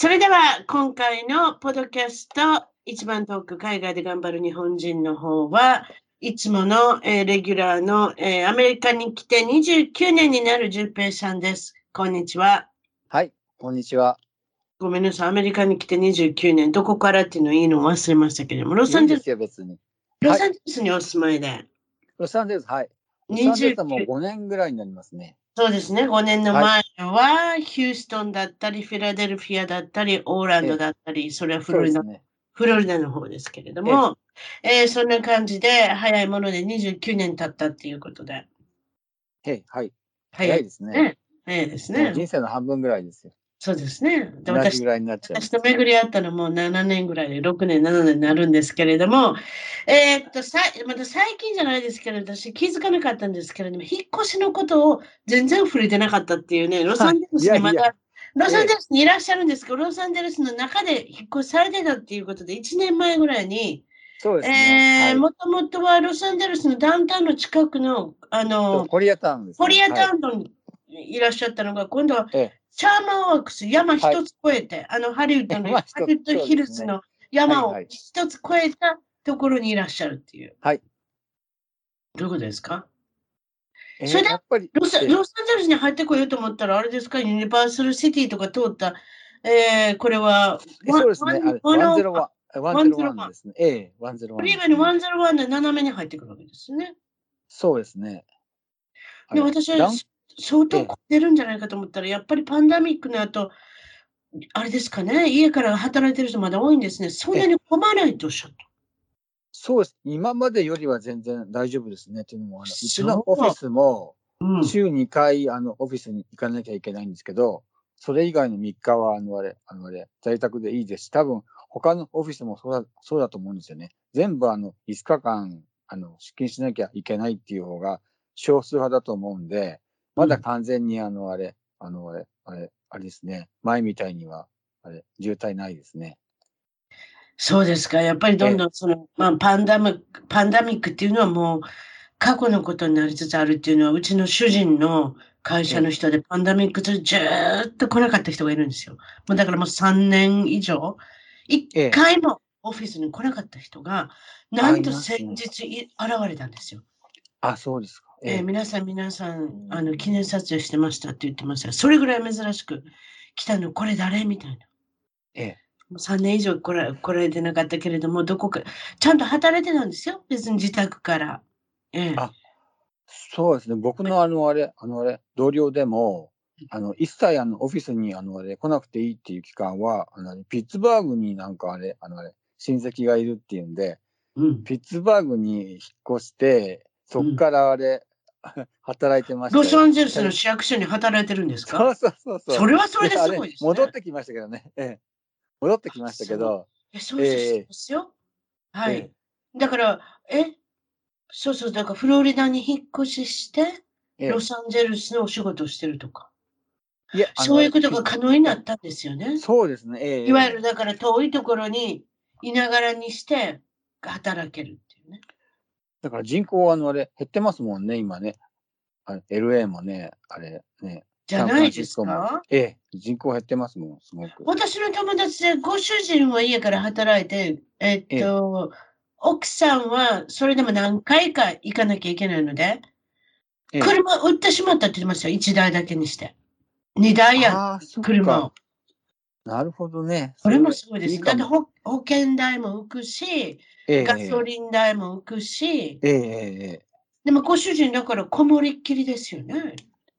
それでは今回のポッドキャスト一番トーク海外で頑張る日本人の方はいつもの、えー、レギュラーの、えー、アメリカに来て29年になる淳平さんです。こんにちは。はい、こんにちは。ごめんなさい、アメリカに来て29年、どこからっていうのいいの忘れましたけども、ロサンゼルス。別に。ロサンゼルスにお住まいで。はい、ロサンゼルス、はい。ロサンゼルスも5年ぐらいになりますね。そうですね。5年の前は、ヒューストンだったり、フィラデルフィアだったり、オーランドだったり、それはフロリダ、ね、フロリダの方ですけれども、えー、そんな感じで、早いもので29年経ったっていうことで。はい、はい。早いですね。早いですね。人生の半分ぐらいですよ。そうですね。で私私と巡り合ったのも7年ぐらいで、6年、7年になるんですけれども、えー、っと、さまた最近じゃないですけれど、私気づかなかったんですけれども、引っ越しのことを全然触れてなかったっていうね、ロサンゼルスにまだ、ロサンゼルスにいらっしゃるんですけど、ロサンゼルスの中で引っ越しされてたっていうことで、1年前ぐらいに、そうですね。えー、もともとはロサンゼルスのダウンタウンの近くの、あの、コリアタウンです、ね、コリアタウンにいらっしゃったのが、今度は、ええシャーマンワークス、山一つ越えて、はい、あのハリウッドの、ハリウッドヒルズの山を一つ越えたところにいらっしゃるっていう。はい。どういうことですか？えー、それでロサ、ロサンゼルスに入ってこようと思ったら、あれですか、ユニバーサルシティとか通った、えー、これは、そうですね、101。101ですね。ええ、101。フリーベの101で斜めに入ってくるわけですね。そうですね。で、私は相当混んでるんじゃないかと思ったら、やっぱりパンダミックの後、あれですかね、家から働いてる人まだ多いんですね。そんなに混まないとおっしゃった。そうです。今までよりは全然大丈夫ですね。というのも、うちのオフィスも、週2回、あの、オフィスに行かなきゃいけないんですけど、それ以外の3日は、あの、あれ、あの、あれ、在宅でいいですし、多分、他のオフィスもそうだ、そうだと思うんですよね。全部、あの、5日間、あの、出勤しなきゃいけないっていう方が少数派だと思うんで、まだ完全にあの、あれ、あの、あれ、あれ、あれですね。前みたいには、あれ、渋滞ないですね。そうですか。やっぱりどんどんその、まあ、パンダム、パンダミックっていうのはもう過去のことになりつつあるっていうのは、うちの主人の会社の人でパンダミックずっと来なかった人がいるんですよ。もうだからもう3年以上、1回もオフィスに来なかった人が、なんと先日現れたんですよ。あ、そうですか。えー、皆さん、皆さん、あの、記念撮影してましたって言ってましたそれぐらい珍しく来たの、これ誰？みたいな。ええ。もう3年以上来ら来られてなかったけれども、どこか、ちゃんと働いてたんですよ。別に自宅から。ええ。あ、そうですね。僕のあの、あれ、あの、あれ、同僚でも、あの、一切あの、オフィスにあの、あれ、来なくていいっていう期間は、あの、ピッツバーグになんかあれ、あの、あれ、親戚がいるっていうんで、うん、ピッツバーグに引っ越して、そっからあれ、働いてました、ロサンゼルスの市役所に働いてるんですか？そうそうそうそう。それはそれですごいです、ね、戻ってきましたけどね。ええ、戻ってきましたけど。え、そうですよ。えー、はい、えー、だから、え、そうそう、だからフロリダに引っ越しして、ロサンゼルスのお仕事をしてるとか。いや、そういうことが可能になったんですよね。そうですね。えー、いわゆるだから遠いところにいながらにして働ける。だから人口はあのあれ減ってますもんね、今ね。LA もね、あれね。じゃないですか？ええ、人口減ってますもん、すごく。私の友達でご主人は家から働いて、えっと、え奥さんはそれでも何回か行かなきゃいけないので、え、車売ってしまったって言ってましたよ、1台だけにして。2台や車を。なるほどね。これもそうです。いいだって保保険代も浮くし、ええガソリン代も浮くし、ええでもご主人だからこもりっきりですよね。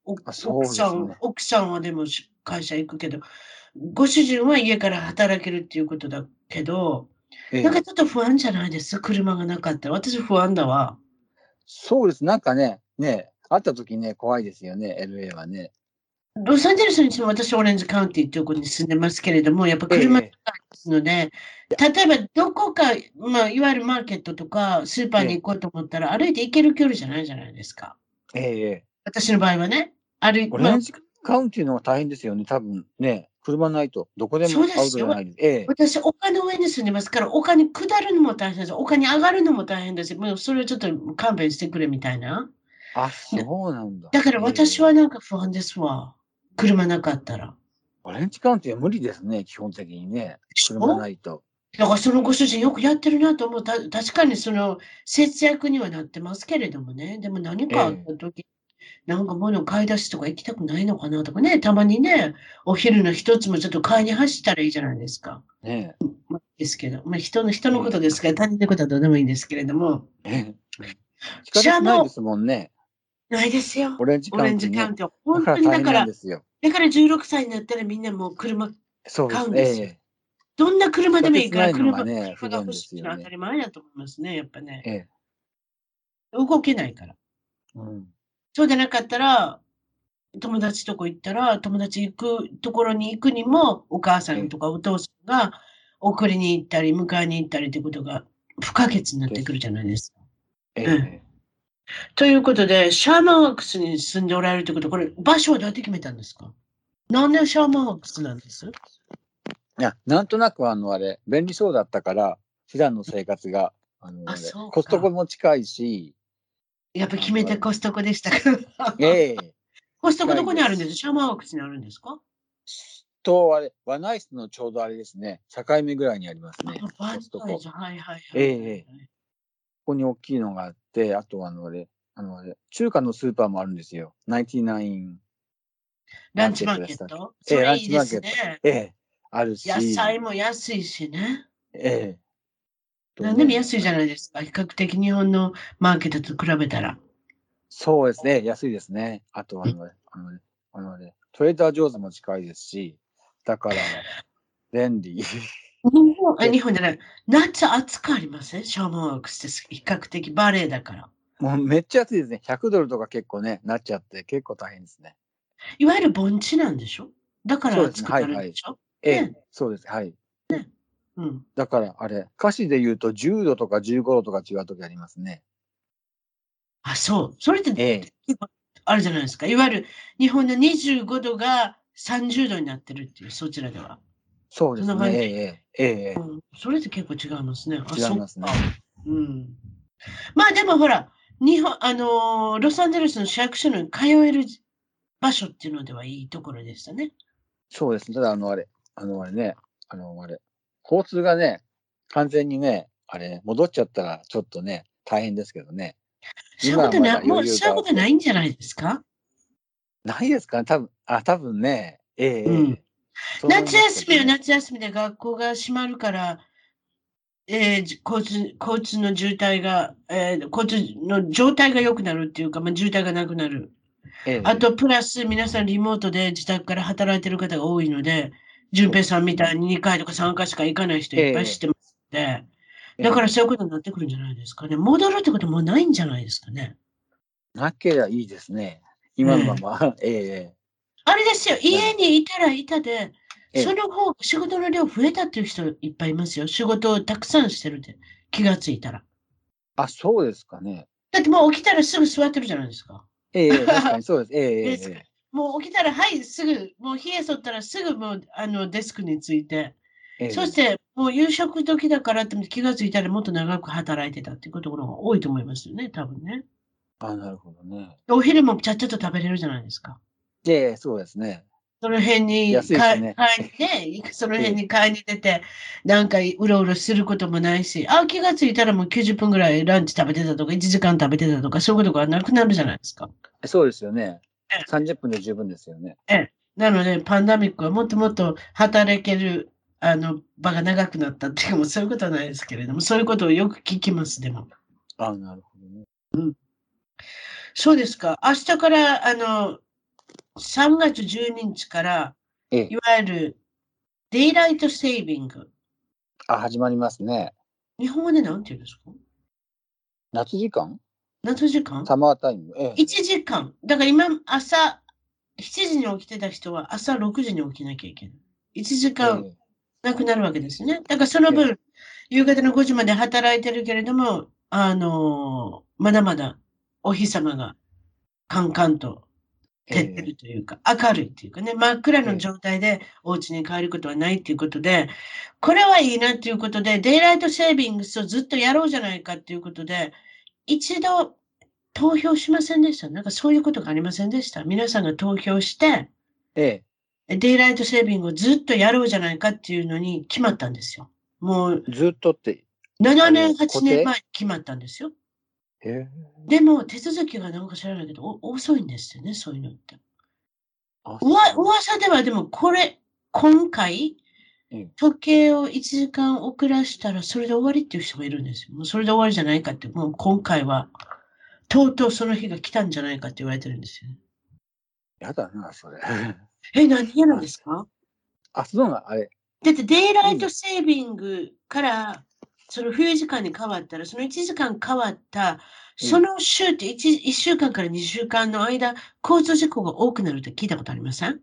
奥さん、奥さんはでもし会社行くけど、ご主人は家から働けるっていうことだけど、ええなんかちょっと不安じゃないです？車がなかったら。私不安だわ。そうです。なんかね、ね、会った時ね、怖いですよね、LA はね。ロサンゼルスにしても私オレンジカウンティっていうところに住んでますけれども、やっぱ車え高いですので、例えばどこか、まあ、いわゆるマーケットとかスーパーに行こうと思ったら歩いて行ける距離じゃないじゃないですか。えええ私の場合はね。歩いえ。オまあレンジカウンティの方が大変ですよね、多分ね。車ないと、どこでもアウトじゃないです。ええ。私、丘の上に住んでますから、丘に下るのも大変です。丘に上がるのも大変です。もうそれをちょっと勘弁してくれみたいな。あ、そうなんだ。だから私ええはなんか不安ですわ。車なかったら。オレンジカウンティは無理ですね、基本的にね。車ないと。だからそのご主人よくやってるなと思う。た確かにその節約にはなってますけれどもね。でも何かあった時、なんか物買い出しとか行きたくないのかなとかね。たまにね、お昼の一つもちょっと買いに走ったらいいじゃないですか。ねまあ、ですけど、まあ、人の人のことですから、他人のことはどうでもいいんですけれども。え。仕方ないですもんね。ないですよ。オレンジオレンカウンティね。ジカウン本当にだから、ですよ。だから16歳になったらみんなもう車、買うんですよえどんな車でもいいから車がね車が欲しいのは当たり前だと思いますね、やっぱねえ。。え動けないから。え。うん。そうでなかったら、友達とこ行ったら、友達行くところに行くにも、お母さんとかお父さんが送りに行ったり、迎えに行ったりということが不可欠になってくるじゃないですか。えうんえ。ということで、シャーマンワックスに住んでおられるということ、これ、場所はどうやって決めたんですか？なんでシャーマンワックスなんです？いや、なんとなくあの、あれ、便利そうだったから、普段の生活が、あの、あコストコも近いし、やっぱ決めてコストコでしたか？ええ。コストコどこにあるんです？シャーマンワックスにあるんですか？と、あれ、ワナイスのちょうどあれですね、境目ぐらいにありますね、あコストコ。こバンタイジはいはいはい。ええこに大きいのがあって、あとあの、あれ、あの、あれ、中華のスーパーもあるんですよ。99。ランチマーケット？ええそれいいランチマーケットね。ええあるし。野菜も安いしね。ええ何でも安いじゃないですか。比較的日本のマーケットと比べたら。そうですね、安いですね。あと、あの、あのね、あのね、トレーダー・ジョーズも近いですし、だから、便利。日本あ日本じゃない。夏暑くありません？シャーマンワークスです。比較的バレーだから。もうめっちゃ安いですね。100ドルとか結構ね、なっちゃって、結構大変ですね。いわゆる盆地なんでしょ？だから暑くなるんでしょ？ええねそうです。はい。うん。だから、あれ、歌詞で言うと10度とか15度とか違う時ありますね。あ、そう。それってええあるじゃないですか。いわゆる日本の25度が30度になってるっていう、そちらでは。そうですね。えええええうん、それって結構違いますね。あ違いますね。うん。まあでもほら、日本、あのーロサンゼルスの市役所に通える場所っていうのではいいところでしたね。そうですね。ただ、あの、あれ、あの、あれね、あの、あれ、交通がね、完全にね、あれ、戻っちゃったらちょっとね、大変ですけどね。そういうことな、もう余裕がそういうことないんじゃないですか？ないですかね。多分、あ、多分ね、ええええ。うん夏休みは夏休みで学校が閉まるから、えーじ交通、交通の渋滞が、えー交通の状態が良くなるっていうか、まあ、渋滞がなくなる。ええあと、プラス皆さんリモートで自宅から働いてる方が多いので、淳平さんみたいに2回とか3回しか行かない人いっぱい知ってますので、だからそういうことになってくるんじゃないですかね。戻るってこともうないんじゃないですかね。なければいいですね。今のまま。ええ えあれですよ、家にいたらいたで、ええその方、仕事の量増えたっていう人いっぱいいますよ。仕事をたくさんしてるって気がついたら。あ、そうですかね。だってもう起きたらすぐ座ってるじゃないですか。ええええ確かに そうです。ええええもう起きたら、はい、すぐ、もう冷えそったらすぐもうあのデスクについて、ええそしてもう夕食時だからって気がついたらもっと長く働いてたっていうことが多いと思いますよね、多分ね。あ、なるほどね。お昼もちゃっちゃと食べれるじゃないですか。ええそうですね。その辺に安いですね買いね、その辺に買いに出て、なんかうろうろすることもないし、あ、気がついたらもう90分ぐらいランチ食べてたとか、1時間食べてたとか、そういうことがなくなるじゃないですか。そうですよねええ。30分で十分ですよね。なので、パンダミックはもっともっと働けるあの場が長くなったっていうもそういうことはないですけれども、そういうことをよく聞きます、でも。あなるほどね。うん。そうですか。明日から、あの、3月12日から、いわゆるデイライトセービング。あ、始まりますね。日本語で何て言うんですか？夏時間？夏時間？サマータイム？ええ、1時間。だから今、朝7時に起きてた人は朝6時に起きなきゃいけない。1時間なくなるわけですね。だからその分、夕方の5時まで働いてるけれども、あのー、まだまだお日様がカンカンと照ってるというか、明るいというかね、真っ暗の状態でお家に帰ることはないっていうことで、これはいいなっていうことで、デイライトセービングスをずっとやろうじゃないかっていうことで、一度投票しませんでした。なんかそういうことがありませんでした。皆さんが投票して、ええ、デイライトセービングをずっとやろうじゃないかっていうのに決まったんですよ。もう。ずっとって。7年、8年前に決まったんですよ。えでも、手続きがなんか知らないけど、遅いんですよね、そういうのって。うわ噂ではでも、これ、今回、時計を1時間遅らしたら、それで終わりっていう人もいるんですよ。もうそれで終わりじゃないかって、もう今回は、とうとうその日が来たんじゃないかって言われてるんですよね。やだな、それ。え、何嫌なんですか？あ、そうなあれ。だって、デイライトセービングから、その冬時間に変わったら、その1時間変わった、その週って 1, 1週間から2週間の間、交通事故が多くなるって聞いたことありません？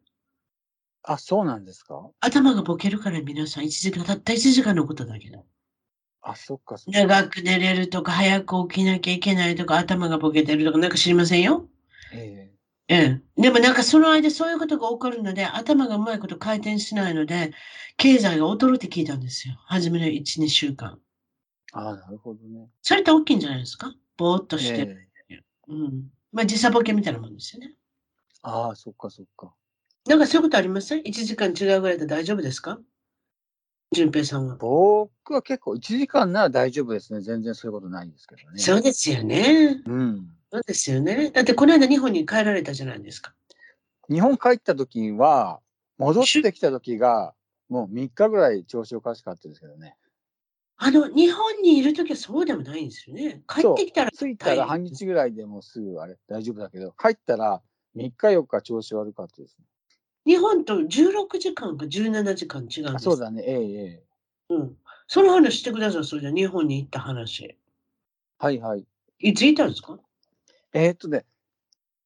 あ、そうなんですか？頭がボケるから皆さん1時間、たった1時間のことだけど。あ、そっかそっか。長く寝れるとか、早く起きなきゃいけないとか、頭がボケてるとか、なんか知りませんよ？ええええ。でもなんかその間そういうことが起こるので、頭がうまいこと回転しないので、経済が劣るって聞いたんですよ。初めの1、2週間。ああ、なるほどね。それって大きいんじゃないですか？ぼーっとして。えうん。まあ時差ボケみたいなもんですよね。ああ、そっかそっか。なんかそういうことありません ?1 時間違うぐらいで大丈夫ですか？淳平さんは。僕は結構1時間なら大丈夫ですね。全然そういうことないんですけどね。そうですよね。うん。そうですよね。だってこの間日本に帰られたじゃないですか。日本帰った時は、戻ってきた時が、もう3日ぐらい調子おかしかったですけどね。あの、日本にいる時はそうでもないんですよね。帰ってきたら。着いたら半日ぐらいでもすぐあれ大丈夫だけど、帰ったら3日4日調子悪かったですね。日本と16時間か17時間違うんですそうだね、ええええ。うん。その話してください、それじゃ日本に行った話。はいはい。いつ行ったんですか？えー、っとね、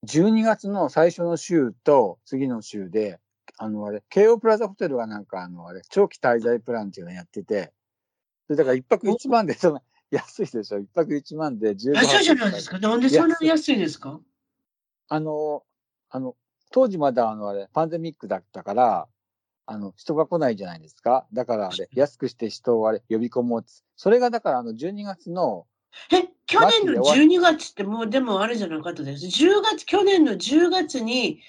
12月の最初の週と次の週で、あのあれ、京王プラザホテルはなんかあのあれ、長期滞在プランっていうのやってて、だから一泊一万で、その、安いでしょ。一泊一万で十安いじゃないですか。なんでそんなに安いですか？あの、あの、当時まだあのあれ、パンデミックだったから、あの、人が来ないじゃないですか。だからあれ、安くして人をあれ、呼び込もうそれがだからあの、12月の、え、去年の12月ってもうでもあれじゃなかったです。10月、去年の10月に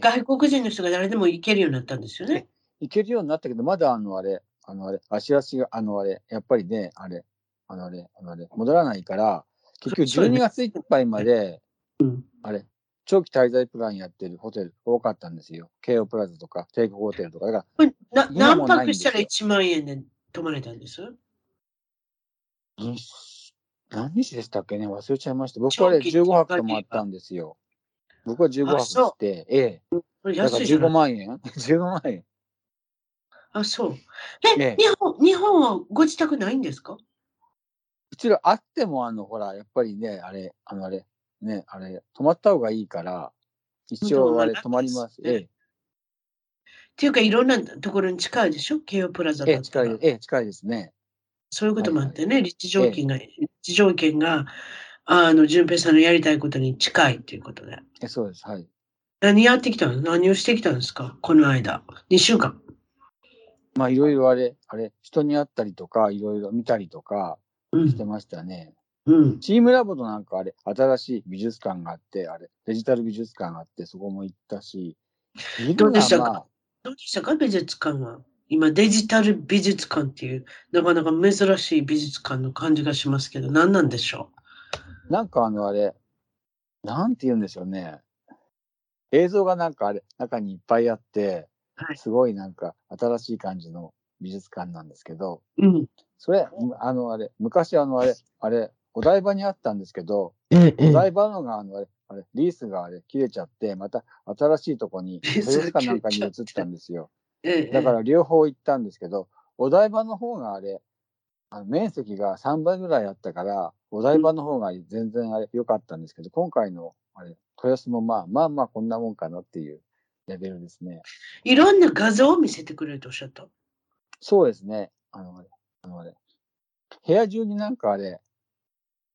外国人の人が誰でも行けるようになったんですよね。行けるようになったけど、まだあのあれ、あのあれ、足足が、あのあれ、やっぱりね、あれ、あのあれ、あのあれ、戻らないから、結局12月いっぱいまで、あれ、長期滞在プランやってるホテル多かったんですよ。京王プラザとか、帝国ホテルとか。だからな何泊したら1万円で泊まれたんです？何日でしたっけね？忘れちゃいました。僕はね、15泊泊まったんですよ。僕は15泊して、ええ。だから15万円 ?15 万円。あ、そう。え、え日本、日本はご自宅ないんですか？うちらあっても、あの、ほら、やっぱりね、あれ、あの、あれ、ね、あれ、泊まった方がいいから、一応あれ、泊まります。ええ。っていうか、いろんなところに近いでしょ？京王プラザだええ、近い、ええ、近いですね。そういうこともあってね、はいはい、立地条件が、ええ、立地条件が、あの、淳平さんのやりたいことに近いっていうことで。えそうです、はい。何やってきたの何をしてきたんですか？この間。2週間。まあ、いろいろあれ、あれ、人に会ったりとか、いろいろ見たりとかしてましたね。うん。チームラボとなんかあれ、新しい美術館があって、あれ、デジタル美術館があって、そこも行ったし。どうでしたか、どうでしたか？美術館は。今、デジタル美術館っていう、なかなか珍しい美術館の感じがしますけど、何なんでしょう？なんかあの、あれ、なんて言うんでしょうね。映像がなんかあれ、中にいっぱいあって、すごいなんか新しい感じの美術館なんですけど、うん、それ、あのあれ、昔あのあれ、あれ、お台場にあったんですけど、お台場のがあのあれ、あれ、リースがあれ、切れちゃって、また新しいとこに、豊洲かなんかに移ったんですよ。だから両方行ったんですけど、お台場の方があれ、あの面積が3倍ぐらいあったから、お台場の方が全然あれ良かったんですけど、今回のあれ、豊洲もまあまあまあこんなもんかなっていうレベルですね。いろんな画像を見せてくれるとおっしゃったそうですね。あのあのあれ、部屋中になんかあれ、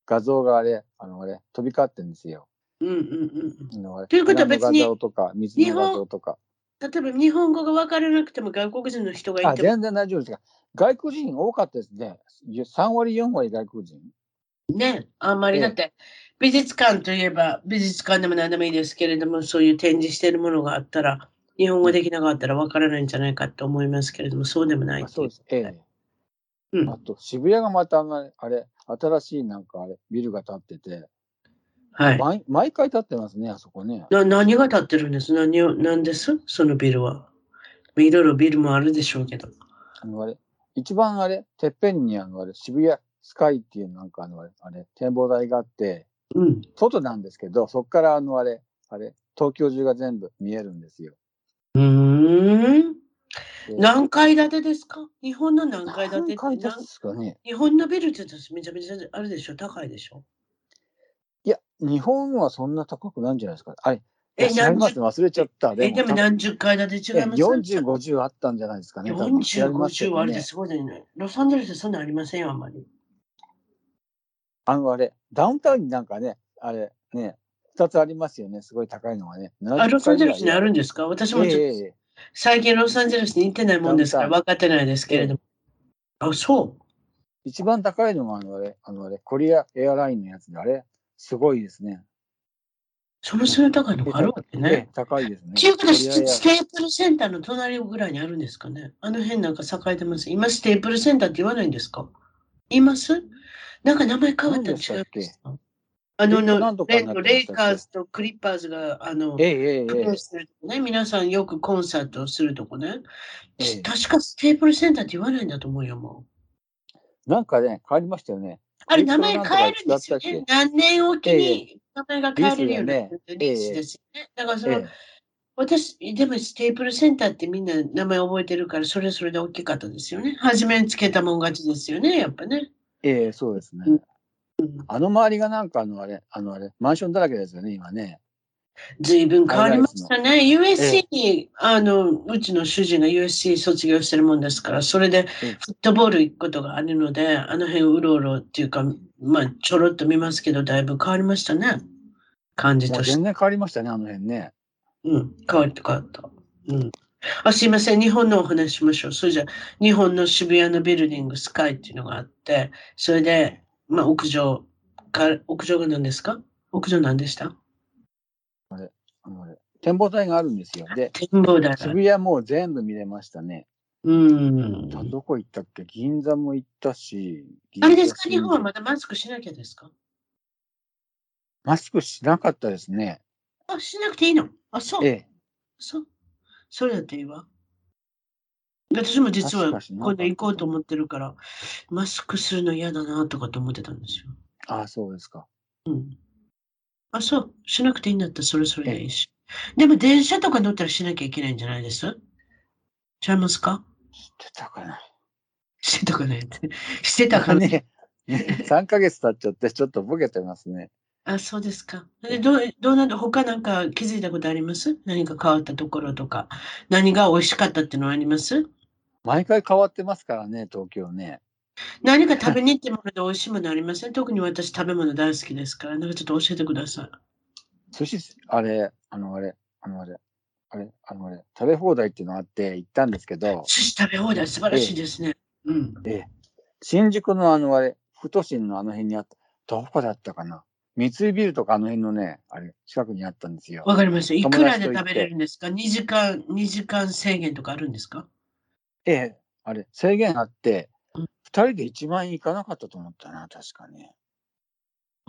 画像があれ、あのあれ、飛び交ってんですよ。うんうんうん。ということは別に、画像とか、水の画像とか。例えば日本語が分からなくても外国人の人がいても。全然大丈夫ですが、外国人多かったですね。3割、4割外国人。ね、あんまりだって、美術館といえば、美術館でも何でもいいですけれども、そういう展示しているものがあったら、日本語できなかったら分からないんじゃないかと思いますけれども、そうでもないそうです。ええ。うん、あと、渋谷がまたあれ、新しいなんかあれ、ビルが建ってて、はい。毎毎回建ってますね、あそこね。な何が建ってるんです？何を、何です？そのビルは。いろいろビルもあるでしょうけど。あのあれ、一番あれ、てっぺんにあのあれ、渋谷スカイっていうなんかあのあれ、展望台があって、うん、外なんですけど、そこからあのあれ、あれ、東京中が全部見えるんですよ。うん。何階建てですか？日本の何階建て何ですかね日本のビルってめちゃめちゃあるでしょ？高いでしょ？いや、日本はそんな高くないんじゃないですか。あれ、え、何十忘れちゃった。え、でも何十階建て違います ?40、50あったんじゃないですかね。40、50はあれですごいね。ロサンゼルスそんなありませんよ、あんまり。あの、あれ、ダウンタウンになんかね、あれ、ね、二つありますよね。すごい高いのがね。あ、ロサンゼルスにあるんですか？私もちょっと、えー、最近ロサンゼルスに行ってないもんですから分かってないですけれども。あ、そう一番高いのがあのあれ、あのあれ、コリアエアラインのやつで、あれ、すごいですね。そのそれ高いのがあるわけね。高いですね。っていうステープルセンターの隣ぐらいにあるんですかね。あの辺なんか栄えてます。今、ステープルセンターって言わないんですか？言います？なんか名前変わったん違いますかあののレレイカーズとクリッパーズが、あの、ええええするね、皆さんよくコンサートをするとこね。ええ、確かステープルセンターって言わないんだと思うよ、もう。なんかね、変わりましたよね。あれ、名前変えるんですよね。何年おきに名前が変えれるよスですよね。だからその、私、でもステープルセンターってみんな名前覚えてるから、それそれで大きかったですよね。初めにつけたもん勝ちですよね、やっぱね。ええそうですね。うんあの周りがなんかあのあれ、あのあれ、マンションだらけですよね、今ね。ずいぶん変わりましたね。USC に、あの、うちの主人が USC 卒業してるもんですから、それでフットボール行くことがあるので、あの辺うろうろっていうか、まあ、ちょろっと見ますけど、だいぶ変わりましたね。感じとして。全然変わりましたね、あの辺ね。うん、変わり変わった。うん。あすいません、日本のお話しましょう。それじゃ日本の渋谷のビルディング、スカイっていうのがあって、それで、まあ、屋上か、屋上が何ですか？屋上何でした？あれ、あのれ、展望台があるんですよ。で、展望台。渋谷もう全部見れましたね。うん。どこ行ったっけ？銀座も行ったし。あれですか？日本はまだマスクしなきゃですか？マスクしなかったですね。あ、しなくていいの？あ、そう。ええ。そう。それだっていいわ。私も実は今度行こうと思ってるから、マスクするの嫌だなとかと思ってたんですよ。ああ、そうですか。うん。あ、そう。しなくていいんだったらそれそれでいいし。でも電車とか乗ったらしなきゃいけないんじゃないです？ちゃいますか？してたかな。してたかねしてたかね。3ヶ月経っちゃってちょっとボケてますね。あ、そうですか。でどうどうなんだ？他なんか気づいたことあります？何か変わったところとか。何が美味しかったっていうのはあります？毎回変わってますからね、東京ね。何か食べに行ってもらって美味しいものありません特に私食べ物大好きですから、なんかちょっと教えてください。寿司、あれ、あのあれ、あのあれ、あれ、あのあれ、食べ放題っていうのがあって行ったんですけど。寿司食べ放題素晴らしいですね。ええ、うん。え新宿のあのあれ、ふとしんのあの辺にあった、どこだったかな？三井ビルとかあの辺のね、あれ、近くにあったんですよ。わかりました。いくらで食べれるんですか ?2 時間、2時間制限とかあるんですか？ええ、あれ、制限あって、二人で1万円いかなかったと思ったな、確かに。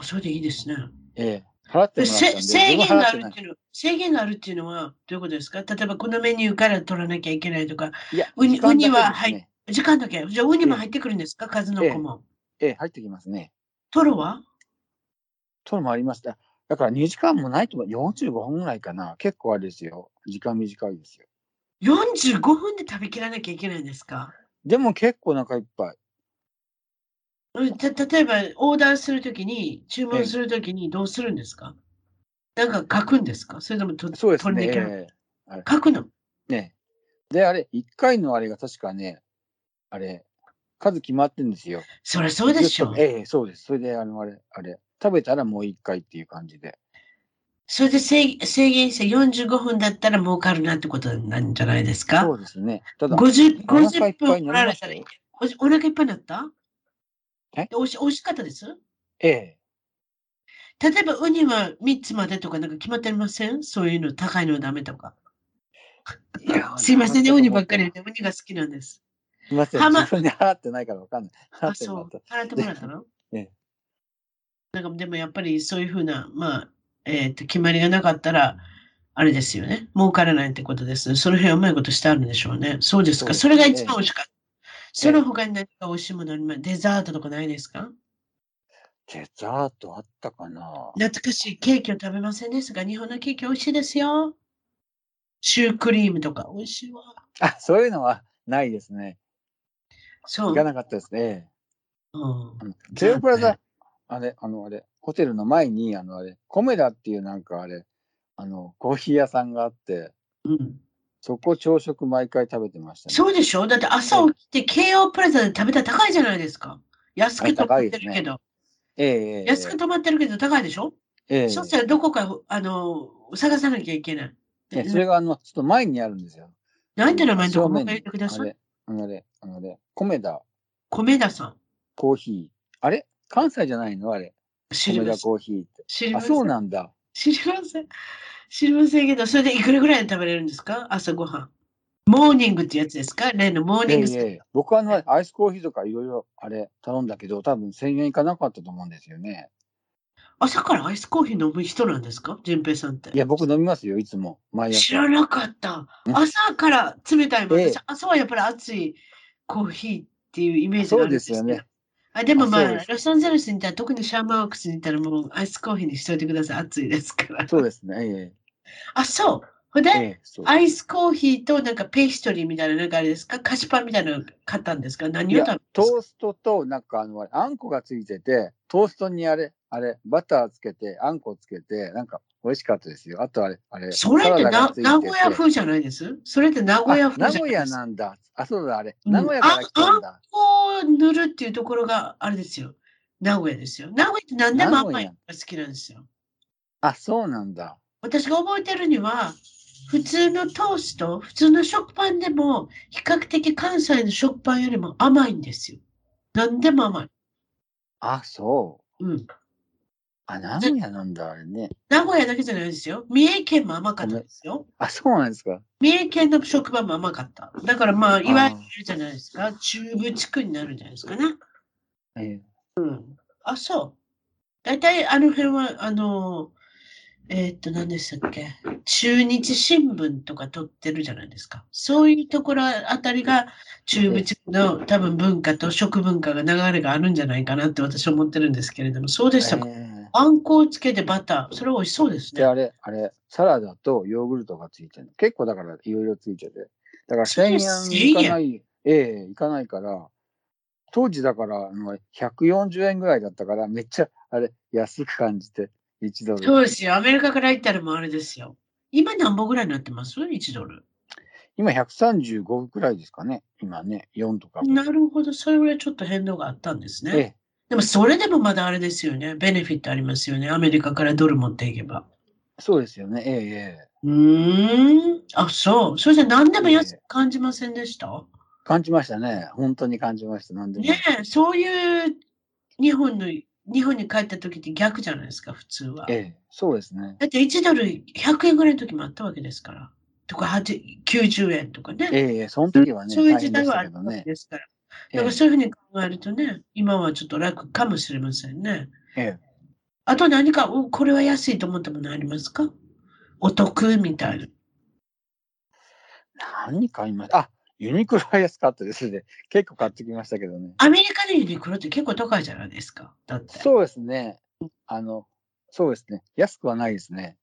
それでいいですね。ええ。払ってもら制限があるってないうの制限があるっていうのはどういうことですか？例えばこのメニューから取らなきゃいけないとか、いや、ウニ時間だけウニは入ね時間だけ。じゃあウニも入ってくるんですか？数の子も。ええ、入ってきますね。トロは？トロもありました。だから2時間もないと思う。45分ぐらいかな。結構あれですよ。時間短いですよ。45分で食べきらなきゃいけないんですか？でも結構お腹いっぱい。うんた例えばオーダーするときに、注文するときにどうするんですか？なんか書くんですか？それともとそうですね。取り書くの？ね。で、あれ、1回のあれが確かね、あれ、数決まってんですよ。そりゃそうでしょ。ええ、そうです。それで、あの、あれ、あれ、食べたらもう1回っていう感じで。それで制制限して45分だったら儲かるなってことなんじゃないですか？そうですね。ただ、50, お腹いっ50ぱい分に取られたらなりましたよ。お腹いっぱいになった？え？おいししかったです？ええ。例えばウニは3つまでとかなんか決まってません？そういうの高いのはダメとか。いや すいませんね、ウニばっかりすで、ウニが好きなんです。いません。自分で払ってないからわかんない。払あ、そう。払ってもらったの？ええなんかでもやっぱりそういうふうな、まあ、えっ、と、決まりがなかったら、あれですよね。儲からないってことです。その辺うまいことしてあるんでしょうね。そうですか。そうですそれが一番美味しかった。その他に何か美味しいものあります？デザートとかないですか？デザートあったかな懐かしいケーキを食べませんですが、日本のケーキ美味しいですよ。シュークリームとか美味しいわ。あ、そういうのはないですね。そう。行かなかったですね。うんあのケオプラザ、あれ、あの、あれ、ホテルの前に、あの、あれ、コメダっていうなんかあれ、あの、コーヒー屋さんがあって、うん、そこ朝食毎回食べてましたね。そうでしょ？だって朝起きて京王プラザで食べたら高いじゃないですか。安く泊まってるけど。ええええ安く泊まってるけど高いでしょ、ええそしたらどこか、あの、探さなきゃいけない。ねそれがあの、ちょっと前にあるんですよ。なんて名前のとこ正面にもう一回言ってください。あれ、あのあれ、あれ、コメダ米田さん。コーヒー。あれ？関西じゃないの？あれ。知りません。コーヒーって。あ、知りません。そうなんだ。知りません。知りませんけど、それでいくらぐらいで食べれるんですか？朝ごはん。モーニングってやつですか？例のモーニングいえいえ僕はあの、アイスコーヒーとかいろいろあれ頼んだけど、多分1000円いかなかったと思うんですよね。朝からアイスコーヒー飲む人なんですか？淳平さんって。いや、僕飲みますよ、いつも。毎朝。知らなかった。うん朝から冷たいもん。ええ私朝はやっぱり熱いコーヒーっていうイメージがあるんですそうですよね。あでもまあ、あロサンゼルスにいたら、特にシャーマンワークスにいたら、もうアイスコーヒーにしといてください。熱いですから。そうですね。あ、そう。ほんで、えアイスコーヒーとなんかペーストリーみたいな、なんかあれですか？菓子パンみたいなの買ったんですか？何を食べトーストと、なんかあの、あんこがついてて、トーストにあれ、あれ、バターつけて、あんこつけて、なんか美味しかったですよ。あとあれ、あれ、それって名古屋風じゃないです？それって名古屋あ風じゃ名古屋ないです？かなんだ。あ、そうだ、あれ。うん名古屋から来たんだ。こう塗るっていうところがあれですよ。名古屋ですよ。名古屋って何でも甘いのが好きなんですよ。あ、そうなんだ。私が覚えてるには、普通のトースト、普通の食パンでも、比較的関西の食パンよりも甘いんですよ。何でも甘い。あ、そう。うん。あ、名古屋なんだ、あれね。名古屋だけじゃないですよ。三重県も甘かったですよ。あ、そうなんですか。三重県の食パンも甘かった。だからまあ、いわゆるじゃないですか。中部地区になるんじゃないですかね。ええあ、そう。大体あの辺は、あの、えーっと、何でしたっけ中日新聞とか撮ってるじゃないですか。そういうところあたりが中部地区の多分文化と食文化が流れがあるんじゃないかなって私は思ってるんですけれども、そうでしたか、ええあんこをつけてバター、それ美味しそうですで、ね。あれ、あれ、サラダとヨーグルトがついてるの。結構だからいろいろついてて。だからそれ1000円いかない、ええいかないから、当時だからあの140円ぐらいだったから、めっちゃ、あれ、安く感じて、1ドル。そうですよ。アメリカから行ったらもうあれですよ。今何本ぐらいになってます ?1 ドル。今135くらいですかね。今ね、4とか。なるほど。それぐらいちょっと変動があったんですね。ええでもそれでもまだあれですよね。ベネフィットありますよね。アメリカからドル持っていけば。そうですよね。ええええうーん。あ、そう。それじゃ何でも安く感じませんでした、感じましたね。本当に感じました。なんでも。ねえ、そういう日本の、日本に帰った時って逆じゃないですか、普通は。ええそうですね。だって1ドル100円ぐらいの時もあったわけですから。とか、8 90円とかね。ええええその時はね、そういう時代はあったわたけですから。えだからそういうふうに考えるとね、今はちょっと楽かもしれませんね。ええあと何か、これは安いと思ったものありますか？お得みたいな。何買いました？あ、ユニクロは安かったですね。結構買ってきましたけどね。アメリカのユニクロって結構高いじゃないですか。だって。そうですね。あの、そうですね。安くはないですね。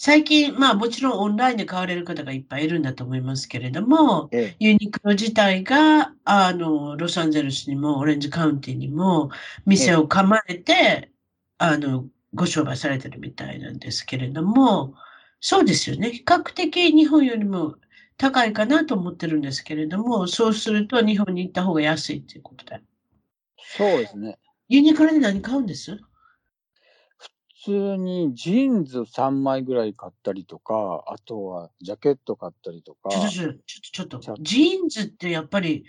最近、まあもちろんオンラインで買われる方がいっぱいいるんだと思いますけれども、ええ、ユニクロ自体が、あの、ロサンゼルスにもオレンジカウンティにも店を構えて、え、あの、ご商売されてるみたいなんですけれども、そうですよね。比較的日本よりも高いかなと思ってるんですけれども、そうすると日本に行った方が安いっていうことで。そうですね。ユニクロで何買うんです？普通にジーンズ3枚ぐらい買ったりとか、あとはジャケット買ったりとか。ちょっと、ちょっと、ちょっと、ジーンズってやっぱり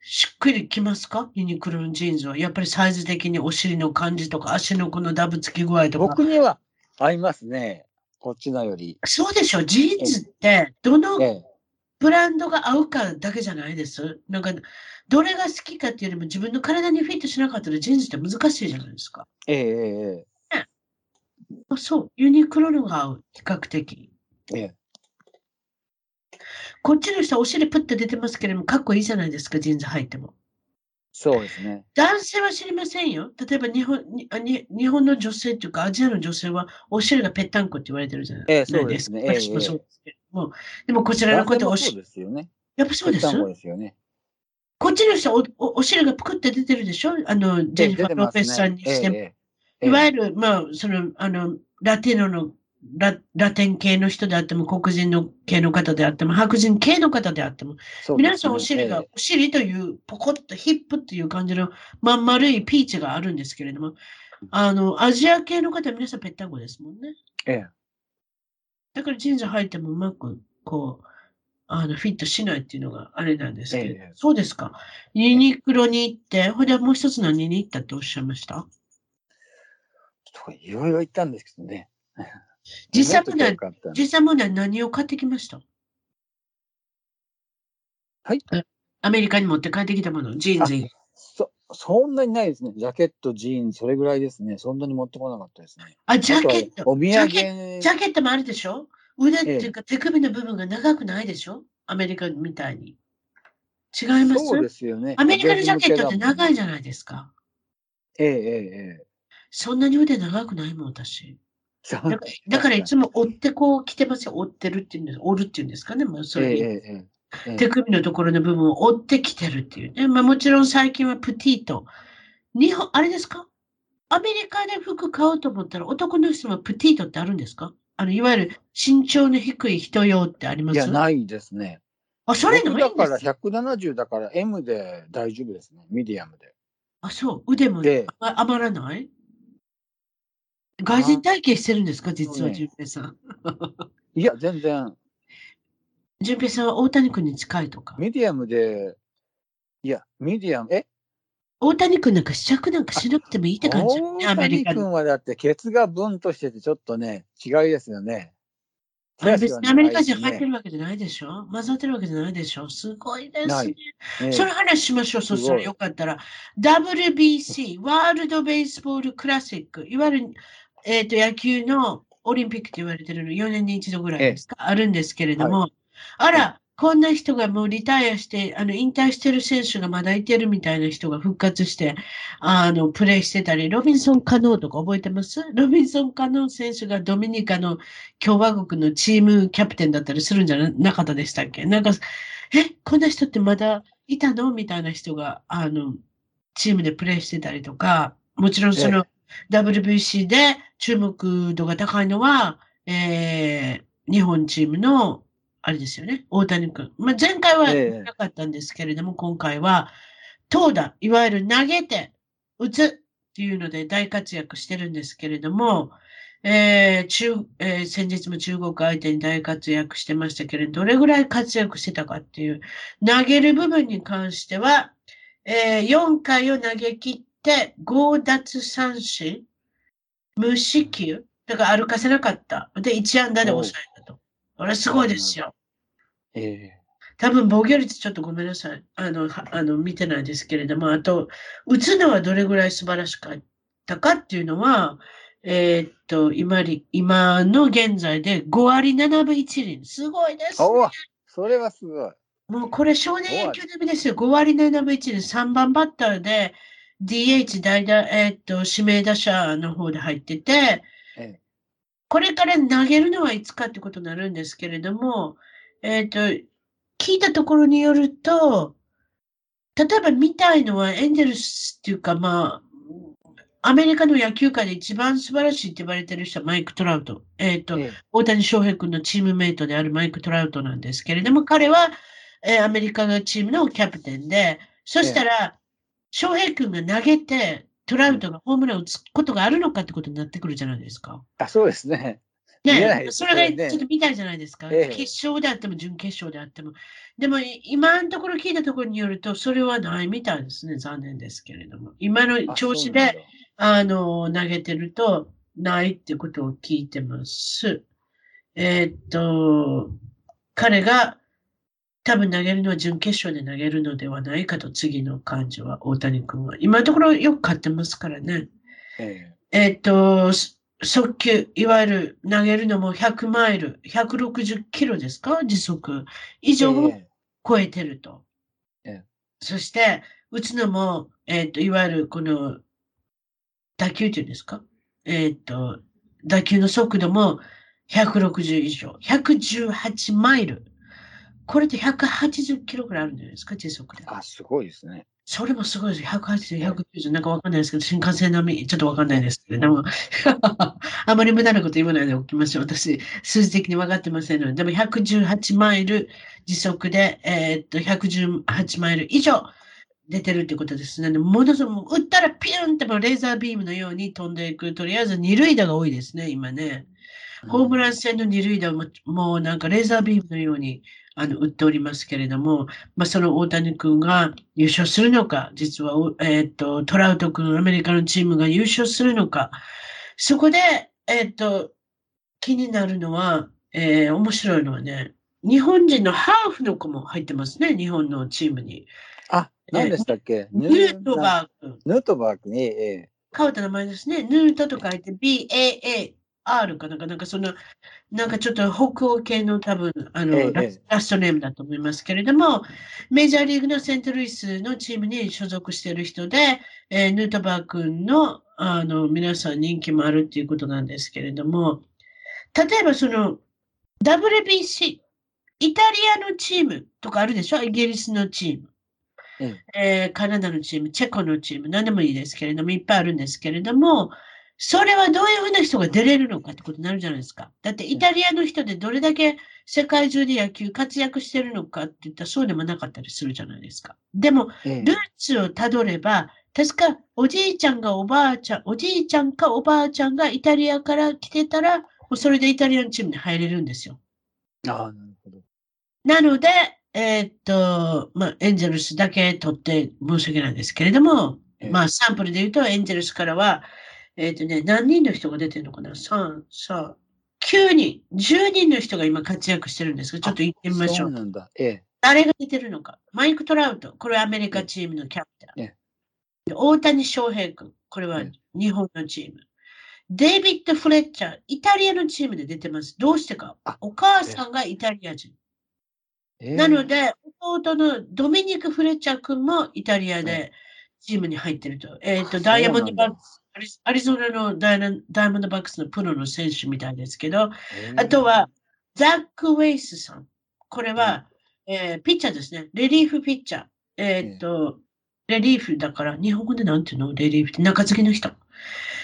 しっくりきますか？ユニクロのジーンズは。やっぱりサイズ的にお尻の感じとか、足のこのダブつき具合とか。僕には合いますね。こっちのより。そうでしょ？ジーンズって、どのブランドが合うかだけじゃないです？なんか、どれが好きかっていうよりも自分の体にフィットしなかったらジーンズって難しいじゃないですか。ええええ。そう、ユニクロのが合う、比較的。ええ。こっちの人はお尻プッと出てますけれども、かっこいいじゃないですか、ジーンズ履いても。そうですね。男性は知りませんよ。例えば日本に日本の女性っていうか、アジアの女性はお尻がぺったんこって言われてるじゃないですか。ええ、そうですね。私もそうですけども、でもこちらの方お尻。そうですよね。やっぱそうです？ですよね。こっちの人おお、お尻がぷくって出てるでしょ？あの、ジェニファー・ロペスさんにしても。ええ、いわゆる、まあ、その、あの、ラティノのララテン系の人であっても、黒人の系の方であっても、白人系の方であっても、ね、皆さんお尻が、お尻というポコッとヒップっていう感じのまん丸いピーチがあるんですけれども、あの、アジア系の方は皆さんぺったんこですもんね。ええ。だからジーンズ履いてもうまく、こう、あの、フィットしないっていうのがあれなんですけど、ええ、そうですか。ユニクロに行って、ほんでもう一つ何に行ったっておっしゃいました？いろいろ行ったんですけどね。実際問題、実際問題何を買ってきました？はい。アメリカに持って帰ってきたもの、ジーンズそ、そんなにないですね。ジャケット、ジーンズ、それぐらいですね。そんなに持ってこなかったですね。あ、ジャケット。お土産ジャケットもあるでしょ？腕っていうか手首の部分が長くないでしょ？アメリカみたいに。違います？そうですよね。アメリカのジャケットって長いじゃないですか。ええええええ。そんなに腕長くないもん、私。だからだからいつも追ってこう来てますよ。追ってるっていうんです。折るっていうんですかね。まあ、それ、ええ、手首のところの部分を追ってきてるっていうね。まあもちろん最近はプティート。日本、あれですか？アメリカで服買おうと思ったら男の人は petite ってあるんですか？あの、いわゆる身長の低い人用ってあります？いや、ないですね。あ、それないんですだから170だから M で大丈夫ですね。ミディアムで。あ、そう。腕も余らない？外人体型してるんですか？実は、ジュンペイさん。いや、全然。ジュンペイさんは大谷君に近いとか？ミディアムで、いや、ミディアム、え？大谷君なんか試着なんかしなくてもいいって感じ、ね、アメリカ君はだってケツがブンとしててちょっとね、違いですよね。別にアメリカ人入ってるわけじゃないでしょ？混ざってるわけじゃないでしょ？すごいですね。えその話しましょう。そしたらよかったら。WBC、ワールドベースボールクラシック、いわゆるえっ、ー、と、野球のオリンピックと言われてるの4年に一度ぐらいですか、あるんですけれども、はい、あら、こんな人がもうリタイアして、あの、引退してる選手がまだいてるみたいな人が復活して、あの、プレイしてたり、ロビンソン・カノーとか覚えてます？ロビンソン・カノー選手がドミニカの共和国のチームキャプテンだったりするんじゃなかったでしたっけ？なんか、え、こんな人ってまだいたの？みたいな人が、あの、チームでプレイしてたりとか、もちろんその、WBC で注目度が高いのは、えー、日本チームの、あれですよね、大谷君。まあ、前回はなかったんですけれども、え今回は、投打、いわゆる投げて、打つっていうので大活躍してるんですけれども、えー中えー、先日も中国相手に大活躍してましたけれど、どれぐらい活躍してたかっていう、投げる部分に関しては、えー、4回を投げ切って、強奪三振、無四球、だから歩かせなかった。で、1安打で抑えたと。これすごいですよ。ええー多分防御率ちょっとごめんなさい。あの、あの見てないですけれども、あと、打つのはどれぐらい素晴らしかったかっていうのは、えー、っと、今今の現在で5割7分1厘。すごいですね。それはすごい。もうこれ少年野球並みですよ。5割7分1厘。3番バッターで DH 代打、えー、っと、指名打者の方で入ってて、ええ、これから投げるのはいつかってことになるんですけれども、えっと、聞いたところによると、例えば見たいのはエンゼルスっていうか、まあ、アメリカの野球界で一番素晴らしいって言われてる人はマイク・トラウト。えっ、ー、と、ええ、大谷翔平君のチームメイトであるマイク・トラウトなんですけれども、彼は、えー、アメリカのチームのキャプテンで、そしたら、翔平君が投げて、トラウトがホームランを打つことがあるのかってことになってくるじゃないですか。あ、そうですね。ね、それがちょっと見たいじゃないですか。ええ、決勝であっても準決勝であっても。でも、今のところ聞いたところによると、それはないみたいですね。残念ですけれども。今の調子で、あの、投げてると、ないってことを聞いてます。えー、っと、彼が多分投げるのは準決勝で投げるのではないかと、次の感じは、大谷君は。今のところよく勝ってますからね。えー、えー、っと、速球、いわゆる投げるのも100マイル、160キロですか？時速以上を超えてると。えー、そして、打つのも、えっ、と、いわゆるこの打球っていうんですか？えっ、と、打球の速度も160以上、118マイル。これって180キロぐらいあるんじゃないですか、時速で。あ、すごいですね。それもすごいです。180、190、なんかわかんないですけど、新幹線並み、ちょっとわかんないですけど、でも、あまり無駄なこと言わないでおきましょう。私、数字的に分かってませんので、でも118マイル時速で、えー、っと、118マイル以上出てるってことですね。ものすごく、打ったらピュンってもレーザービームのように飛んでいく。とりあえず二塁打が多いですね、今ね。ホームラン戦の二塁打も、もうなんかレーザービームのようにあの、売っておりますけれども、まあ、その大谷君が優勝するのか、実は、えっ、ー、と、トラウト君、アメリカのチームが優勝するのか、そこで、えっ、ー、と、気になるのは、えー、面白いのはね、日本人のハーフの子も入ってますね、日本のチームに。あ、何でしたっけ、ヌートバー君。ヌートバー君、ええ。変わった名前ですね。ヌートと書いて BAA。R かなんか、なんかその、なんかちょっと北欧系の多分、あの、ええ、ラストネームだと思いますけれども、メジャーリーグのセントルイスのチームに所属している人で、えー、ヌートバー君の、あの、皆さん人気もあるっていうことなんですけれども、例えばその、WBC、イタリアのチームとかあるでしょ？イギリスのチーム。うん、えー、カナダのチーム、チェコのチーム、何でもいいですけれども、いっぱいあるんですけれども、それはどういうふうな人が出れるのかってことになるじゃないですか。だってイタリアの人でどれだけ世界中で野球活躍してるのかって言ったらそうでもなかったりするじゃないですか。でも、ルーツをたどれば、確かおじいちゃんがおばあちゃん、おじいちゃんかおばあちゃんがイタリアから来てたら、もうそれでイタリアのチームに入れるんですよ。ああ、なるほど。なので、えー、っと、まあ、エンゼルスだけ取って申し訳ないんですけれども、まあ、サンプルで言うと、エンゼルスからは、えっ、ー、とね、何人の人が出てるのかな ?3、3、9人、10人の人が今活躍してるんですが、ちょっと言ってみましょう。そうなんだ。ええ。誰が出てるのか？マイク・トラウト、これはアメリカチームのキャプテン。ええ、大谷翔平君、これは日本のチーム。デイビッド・フレッチャー、イタリアのチームで出てます。どうしてか？お母さんがイタリア人。えなので、弟のドミニク・フレッチャー君もイタリアでチームに入ってると。えっ、ー、と、ダイヤモンドバックスアリゾナのダイヤモンドバックスのプロの選手みたいですけど、あとは、ザック・ウェイスさん。これは、えー、ピッチャーですね。レリーフピッチャー。えー、っと、レリーフだから、日本語でなんていうの？レリーフって中継ぎの人。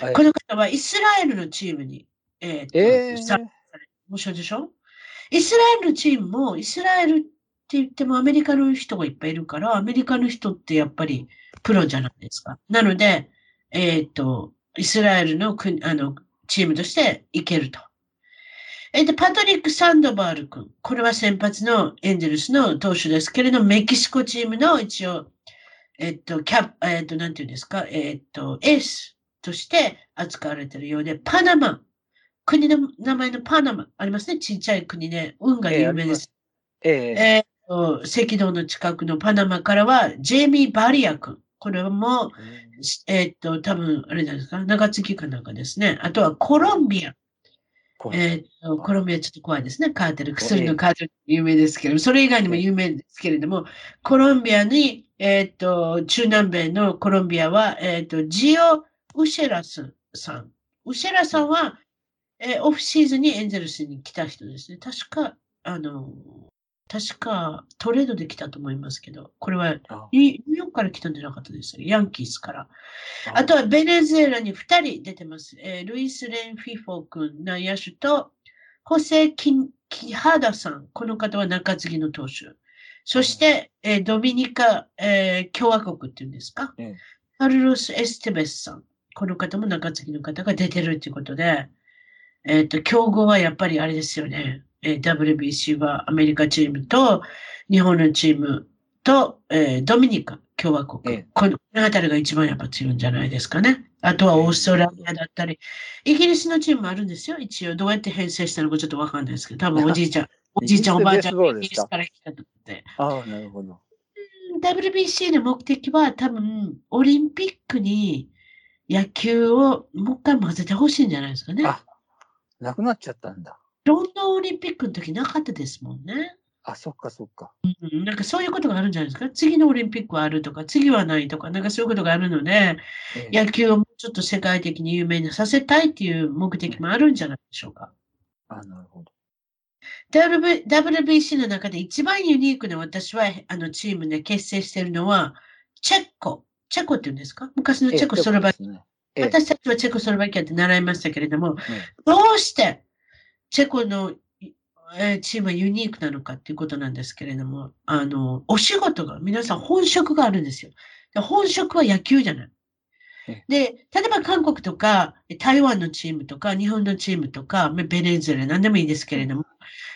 はい、この方はイスラエルのチームに、えー、っと、えー、面白いでしょ？イスラエルのチームも、イスラエルって言ってもアメリカの人がいっぱいいるから、アメリカの人ってやっぱりプロじゃないですか。なので、えっ、ー、と、イスラエルの国、あの、チームとしていけると。えっ、ー、と、パトリック・サンドバール君。これは先発のエンゼルスの投手ですけれども、メキシコチームの一応、えっ、ー、と、キャップ、えっ、と、なんていうんですか、えっ、と、エースとして扱われているようで、パナマ。国の名前のパナマ。ありますね。ちっちゃい国で、運が有名です。えー、えー、赤道の近くのパナマからは、ジェイミー・バリア君。これも、えっと、多分、あれですか、長月かなんかですね。あとはコロンビア。えっと、コロンビアちょっと怖いですね。カーテル、薬のカーテル有名ですけど、それ以外にも有名ですけれども、コロンビアに、えっと、中南米のコロンビアは、えっと、ジオ・ウシェラスさん。ウシェラさんは、えー、オフシーズンにエンゼルスに来た人ですね。確か、あの、確かトレードで来たと思いますけど、これはニューヨークから来たんじゃなかったですヤンキースから。あとはベネズエラに2人出てます。えー、ルイス・レン・フィフォー君、内野手と、ホセ・キキハダさん。この方は中継ぎの投手。そして、えー、ドミニカ、えー、共和国っていうんですか、うん、カルロス・エステベスさん。この方も中継ぎの方が出てるということで、えっ、ー、と、競合はやっぱりあれですよね。えー、WBC はアメリカチームと日本のチームと、えー、ドミニカ共和国、ええ、この辺りが一番やっぱ強いんじゃないですかね。あとはオーストラリアだったり、イギリスのチームもあるんですよ。一応どうやって編成したのかちょっとわかんないですけど、多分おじいちゃん、おじいちゃん、おばあちゃん、イギリスから来たと思って。ああ、なるほど。WBC の目的は多分、オリンピックに野球をもう一回混ぜてほしいんじゃないですかね。あ、なくなっちゃったんだ。ロンドンオリンピックの時なかったですもんね。あ、そっかそっか。うん、なんかそういうことがあるんじゃないですか？次のオリンピックはあるとか、次はないとか、なんかそういうことがあるので、ええ、野球をちょっと世界的に有名にさせたいっていう目的もあるんじゃないでしょうか？あ、なるほど。W WBC の中で一番ユニークな私は、あのチームで結成しているのは、チェコ。チェコって言うんですか？昔のチェコスロバキア。私たちはチェコスロバキアって習いましたけれども、どうしてチェコの、えー、チームはユニークなのかっていうことなんですけれども、あの、お仕事が、皆さん本職があるんですよ。本職は野球じゃない。で、例えば韓国とか、台湾のチームとか、日本のチームとか、ベネズエラ、何でもいいですけれども、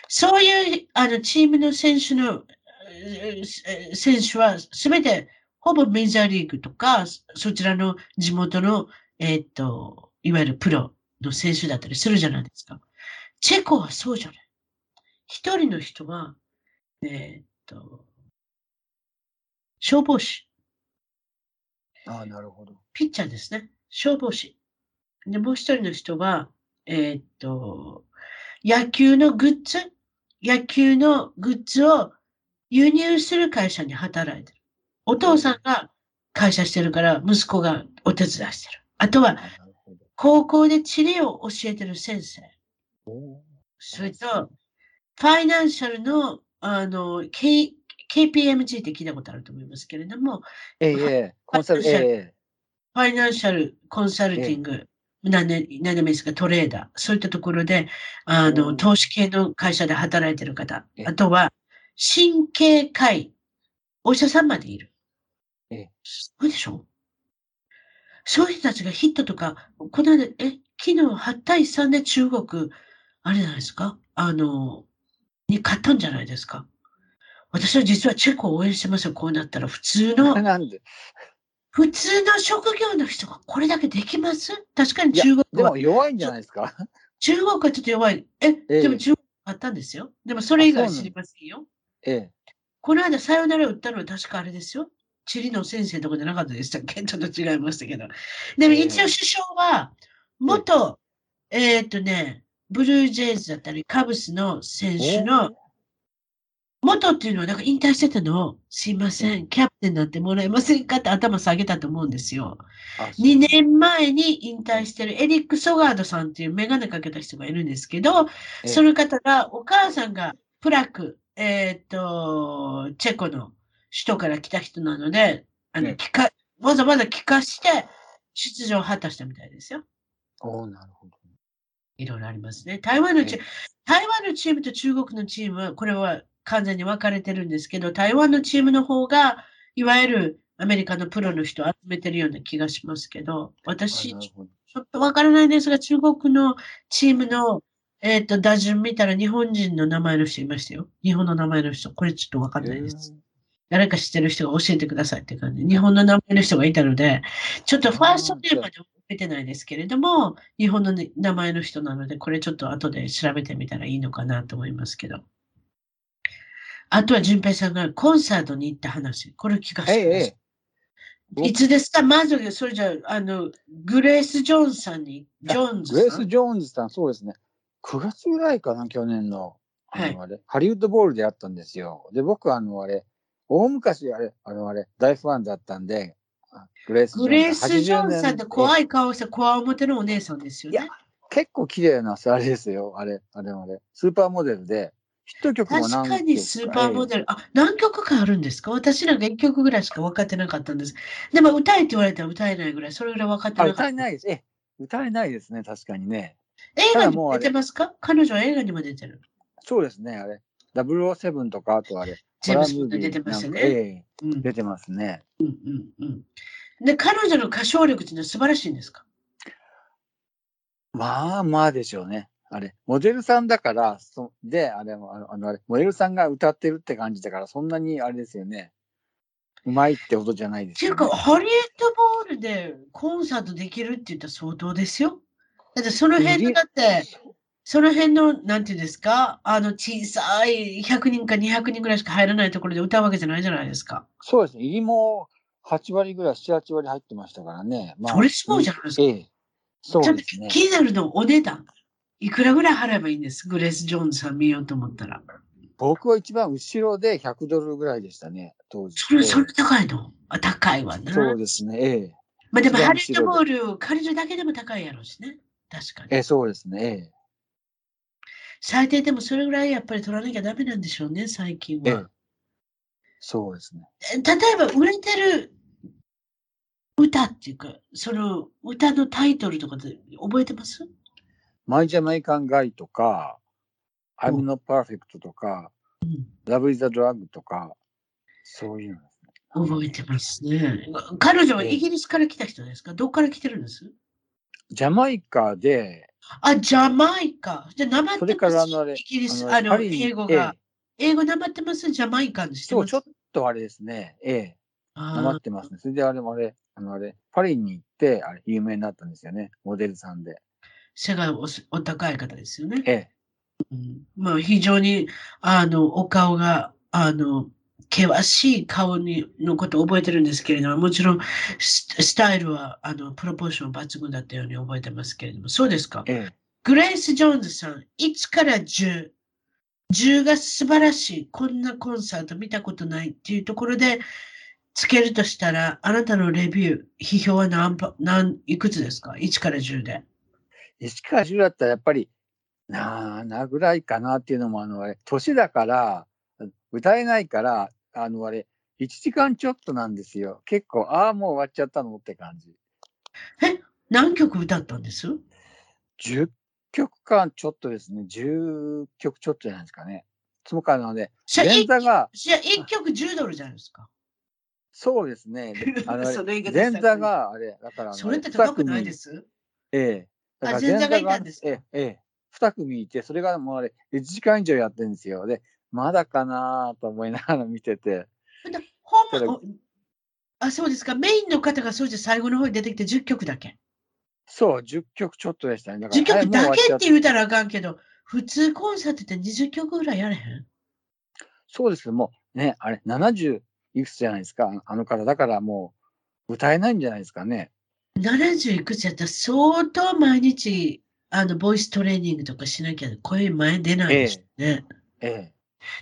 そういうあのチームの選手の、選手はすべてほぼメジャーリーグとか、そちらの地元の、えっ、と、いわゆるプロの選手だったりするじゃないですか。チェコはそうじゃない。一人の人は、えっ、と、消防士。ああ、なるほど。ピッチャーですね。消防士。で、もう一人の人は、えっ、と、野球のグッズ、野球のグッズを輸入する会社に働いてる。お父さんが会社してるから、息子がお手伝いしてる。あとは、高校で地理を教えてる先生。それと、ファイナンシャルの、あの、K、KPMG って聞いたことあると思いますけれども、ええ、コンサル、ええ。ファイナンシャルコンサルティング、何年、何年ですか、トレーダー、そういったところで、あの、投資系の会社で働いてる方、あとは、神経科医、お医者さんまでいる。えすごいでしょ？そういう人たちがヒットとか、この間、え、昨日8対3で中国、あれじゃないですか？あの、に勝ったんじゃないですか？私は実はチェコを応援してますよ、こうなったら。普通の。なんで？普通の職業の人がこれだけできます？確かに中国は。でも弱いんじゃないですか？中国はちょっと弱い。え、えでも中国あったんですよ。でもそれ以外知りませんよ。ええ。この間さよなら打ったのは確かあれですよ。地理の先生とかじゃなかったでしたっけ？ちょっと違いましたけど。でも一応首相は、元、えー、っとね、ブルージェイズだったり、カブスの選手の元っていうのはなんか引退してたの？を、すいません、キャプテンになってもらえませんか？って頭下げたと思うんですよ。2年前に引退してるエリック・ソガードさんっていうメガネかけた人がいるんですけど、その方が、お母さんがプラク、えっ、と、チェコの首都から来た人なので、あの、聞か、わざわざ聞かして出場を果たしたみたいですよ。おなるほど。いろいろありますね。台湾のチーム、台湾のチームと中国のチームは、これは完全に分かれてるんですけど、台湾のチームの方が、いわゆるアメリカのプロの人を集めてるような気がしますけど、私、ちょっと分からないですが、中国のチームの、えっ、ー、と、打順見たら日本人の名前の人いましたよ。日本の名前の人。これちょっと分かんないです。誰か知ってる人が教えてくださいって感じ。日本の名前の人がいたので、ちょっとファーストテーマで出てないですけれども、日本の名前の人なので、これちょっと後で調べてみたらいいのかなと思いますけど。あとは淳平さんがコンサートに行った話。これ聞かせてください。いつですか？まず、それじゃあ、の、グレース・ジョーンズさんに、ジョーンズグレース・ジョーンズさん、そうですね。9月ぐらいかな、去年の。あの、あれ、ハリウッドボールでやったんですよ。で、僕、あの、あれ、大昔、あれ、あの、あれ、大ファンだったんで、グレース・ジョーンズさんって怖い顔した怖表のお姉さんですよね。いや、結構綺麗な、あれですよ。あれ、あれ、あれ。スーパーモデルで、ヒット曲も確かにスーパーモデル。あ、何曲かあるんですか？私なんか1曲ぐらいしか分かってなかったんです。でも歌えって言われたら歌えないぐらい、それぐらい分かってなかった。歌えないです。え、歌えないですね、確かにね。映画にも出てますか？彼女は映画にも出てる。そうですね、あれ。007とか、あとあれ。ジェームス出てますよね。出てますね。うんうんうん。で、彼女の歌唱力っていうのは素晴らしいんですか？まあまあでしょうね。あれ、モデルさんだから、そで、あれも、あの、あれ、モデルさんが歌ってるって感じだから、そんなにあれですよね。うまいってことじゃないですよ、ね。っていうか、ハリウッドボールでコンサートできるって言ったら相当ですよ。だってその辺だって、その辺の、なんていうんですか、あの小さい100人か200人ぐらいしか入らないところで歌うわけじゃないじゃないですか。そうですね。入りも8割ぐらい、7、8割入ってましたからね。まあ、それすごいじゃないですか。ええ。そうですね。気になるのお値段。いくらぐらい払えばいいんです？グレース・ジョーンズさん見ようと思ったら。僕は一番後ろで100ドルぐらいでしたね、当時。それ、それ高いの？あ高いわな。そうですね、ええ。まあでも、ハリウッドボール借りるだけでも高いやろうしね。確かに。ええ、そうですね、ええ。最低でもそれぐらいやっぱり取らなきゃダメなんでしょうね、最近は。ええ、そうですね。例えば、売れてる歌っていうか、その歌のタイトルとかで覚えてます？マイ・ジャマイカン・ガイとか、I'm Not Perfect とか、うん、Love is a Drug とか、そういうの。覚えてますね。彼女はイギリスから来た人ですか？どっから来てるんです？ジャマイカで、あ、ジャマイカ。じゃあ、なまってますイギリス、あの、英語が。英語なまってます？ジャマイカにしてますそう、ちょっとあれですね。ええ。なまってますね。それであれもあれ、あのあれ、パリに行って、あれ、有名になったんですよね。モデルさんで。背がおお高い方ですよね。ええ。うん、まあ、非常に、あの、お顔が、あの、険しい顔にのことを覚えてるんですけれども、もちろんスタイルはあのプロポーション抜群だったように覚えてますけれども、そうですか、ええ、グレイス・ジョーンズさん、1から10、10が素晴らしい、こんなコンサート見たことないっていうところでつけるとしたら、あなたのレビュー、批評は何何いくつですか ?1 から10で？1から10だったらやっぱり、なあ、ぐらいかなっていうのも、あの、年だから、歌えないから、あの、あれ、1時間ちょっとなんですよ。結構、ああ、もう終わっちゃったのって感じ。え、何曲歌ったんです ?10 曲間ちょっとですね。10曲ちょっとじゃないですかね。そのかなので、前座が。じゃあ1曲10ドルじゃないですか？そうですね。あの前座が、あれ、だから、それって高くないです？ええ。だから前座がいたんですか？ええ、ええ。2組いて、それがもうあれ、1時間以上やってるんですよ。で、まだかなと思いながら見てて。ほんあ、そうですか。メインの方がそうじゃ最後の方に出てきて10曲だけ？そう、10曲ちょっとでしたね。だから10曲だけって言うたらあかんけど、普通コンサートって20曲ぐらいやれへん？そうですけども、ね、あれ、70いくつじゃないですか、あの方。だからもう、歌えないんじゃないですかね。70いくつやったら相当毎日、あの、ボイストレーニングとかしなきゃ声前出ないですね。ええ。ええ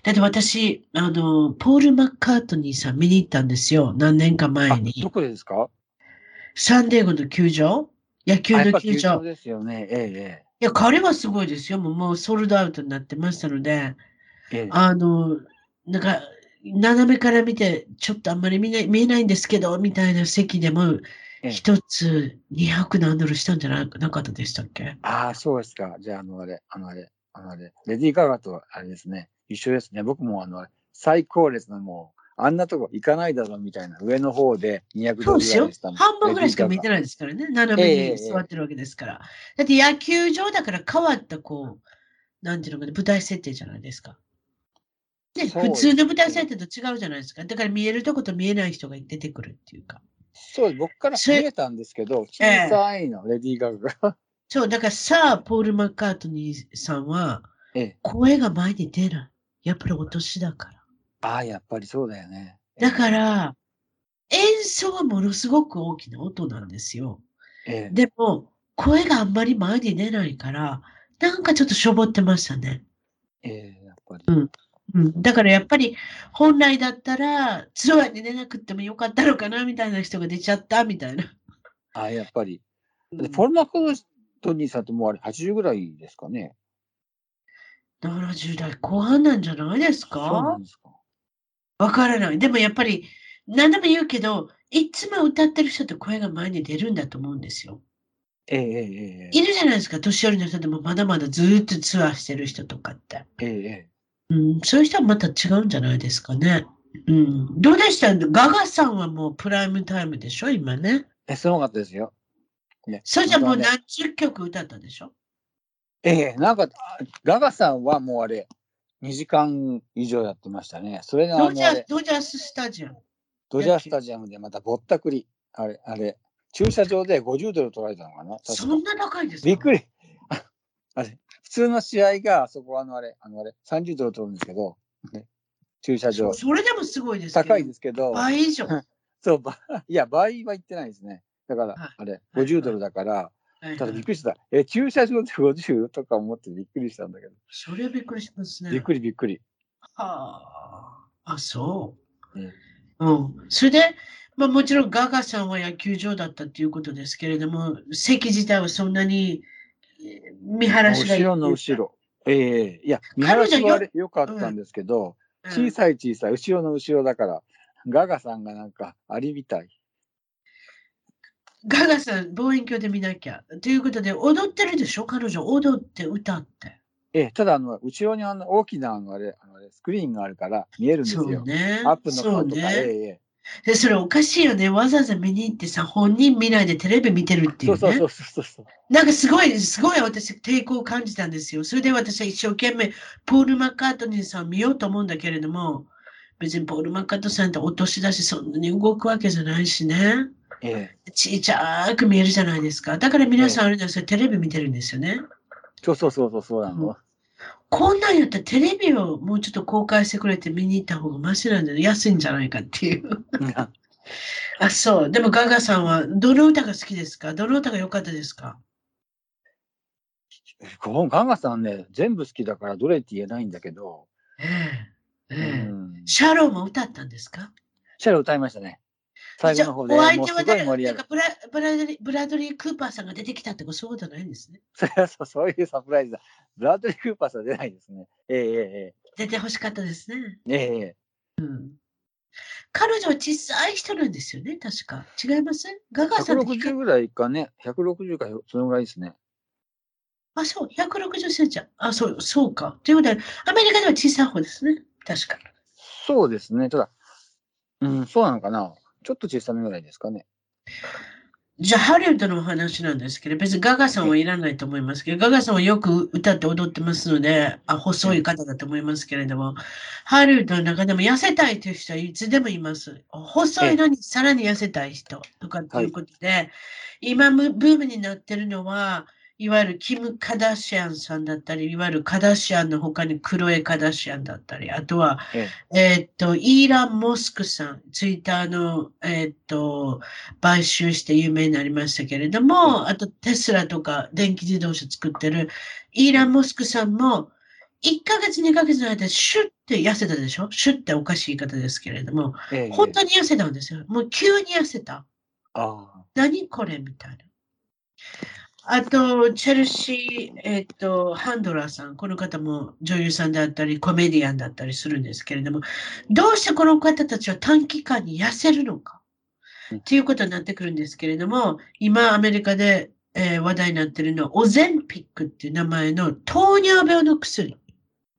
だって私、あの、ポール・マッカートニーさん見に行ったんですよ。何年か前に。どこでですか？サンデーゴの球場？野球の球場。ですよね。ええ、いや、彼はすごいですよ。もうもうソールドアウトになってましたので、ええ、あの、なんか、斜めから見て、ちょっとあんまり見え見えないんですけど、みたいな席でも、一つ200何ドルしたんじゃなかったでしたっけ？ああ、そうですか。じゃあ、あの、あれ、あの、あれ、あの、あれ、レディー・ガガとあれですね。一緒ですね。僕もあの、最高列のもう、あんなとこ行かないだろうみたいな、上の方で200ドルぐらいでした半分ぐらいしか見てないですからね。斜めに座ってるわけですから。えー、だって野球場だから変わったこう、なんていうのかな、舞台設定じゃないですか。で、普通の舞台設定と違うじゃないですか。だから見えるとこと見えない人が出てくるっていうか。そう、僕から見えたんですけど、小さいの、レディー・ガガそう、だからさあ、ポール・マッカートニーさんは、声が前に出ない。やっぱりお年だから。ああ、やっぱりそうだよね。だから、演奏はものすごく大きな音なんですよ。ええでも、声があんまり前に出ないから、なんかちょっとしょぼってましたね。ええやっぱり。うん、だからやっぱり本来だったらツアーに出なくてもよかったのかなみたいな人が出ちゃったみたいな。あやっぱり。でポルナコトニーさんってもうあれ80ぐらいですかね。70代後半なんじゃないですか？わからない。でもやっぱり何でも言うけど、いつも歌ってる人って声が前に出るんだと思うんですよ。ええええええいるじゃないですか、年寄りの人でもまだまだずーっとツアーしてる人とかって。ええええうん、そういう人はまた違うんじゃないですかね。うん、どうでした？ガガさんはもうプライムタイムでしょ、今ね。え、すごかったですよ。ね、それじゃもう何十曲歌ったでしょ？ええなんか、あガガさんはもうあれ、2時間以上やってましたね。それがあドジャードジャーススタジアム。ドジャースタジアムでまたぼったくり、あれ、あれ、駐車場で50ドル取られたのかな？そんな高いですか？びっくり。ああれ、普通の試合が、あそこはあのあれ、あのあれ、30ドル取るんですけど、ね、駐車場。それでもすごいです高いですけど、倍以上。は そう、ばいや、倍は言ってないですね。だからはい、あれ、はい。50ドルだから、いただびっくりした。え、駐車場で50とか思ってびっくりしたんだけど。それはびっくりしますね。びっくりびっくり。はあ。あ、そう。うんうん。それで、まあもちろんガガさんは野球場だったということですけれども、席自体はそんなにえー見晴らしがいい後ろの後ろ。ええいや、見晴らしはあれ良かったんですけど、うん小さい小さい、後ろの後ろだから、ガガさんがなんか、ありみたい。ガガさん、望遠鏡で見なきゃ。ということで、踊ってるでしょ？彼女、踊って歌って。ええただ、あの、後ろにあの、大きなあの、あれ、あのあれスクリーンがあるから見えるんですそうよ。ね。アップの顔とか、ね。えええで、それおかしいよね。わざわざ見に行ってさ、本人見ないでテレビ見てるっていうね。そうそうそうそう。なんかすごい、すごい私抵抗を感じたんですよ。それで私は一生懸命、ポール・マッカートニーさんを見ようと思うんだけれども、別にポール・マッカートさんってお年だし、そんなに動くわけじゃないしね。ええちいちゃく見えるじゃないですか。だから皆さんあれですよ、テレビ見てるんですよね。そうそうそうそうそうなの。こんなんやったらテレビをもうちょっと公開してくれて見に行った方がマシなんじゃない安いんじゃないかっていう。あ、そう。でもガガさんはどの歌が好きですか？どの歌が良かったですか？ガガさんね、全部好きだからどれって言えないんだけど、ええ。うええ。ん、シャローも歌ったんですか？シャロ歌いましたね。最後の方で、お相手は誰？かブラブラドリーブラドリー・クーパーさんが出てきたってこと？そういうことないんですね。それはそうそういうサプライズだ。ブラッドリー・クーパーさん出ないですね。えええ出てほしかったですね。えええええ彼女は小さい人なんですよね、確か。違いますガガさんって低い160ぐらいかね。160か、そのぐらいですね。あ、そう、160センチ。あ、そう、そうか。ということで、アメリカでは小さい方ですね。確か。そうですね。ただ、うん、そうなのかな。ちょっと小さめぐらいですかね。じゃあ、ハリウッドのお話なんですけど、別にガガさんはいらないと思いますけど、ガガさんはよく歌って踊ってますので、あ細い方だと思いますけれども、ハリウッドの中でも痩せたいという人はいつでもいます。細いのにさらに痩せたい人とかっていうことで、今ブームになってるのは、いわゆるキム・カダシアンさんだったり、いわゆるカダシアンの他にクロエ・カダシアンだったり、あとは、ええーっと、イーラン・モスクさん、ツイッターの、えーっと、買収して有名になりましたけれども、あとテスラとか電気自動車作ってるイーラン・モスクさんも、1ヶ月、2ヶ月の間、シュッて痩せたでしょ？シュッておかしい言い方ですけれども、えええ本当に痩せたんですよ。もう急に痩せた。ああ。何これ？みたいな。あと、チェルシー、えっと、ハンドラーさん、この方も女優さんだったり、コメディアンだったりするんですけれども、どうしてこの方たちは短期間に痩せるのかうん。っていうことになってくるんですけれども、今アメリカで、えー話題になっているのは、オゼンピックっていう名前の糖尿病の薬。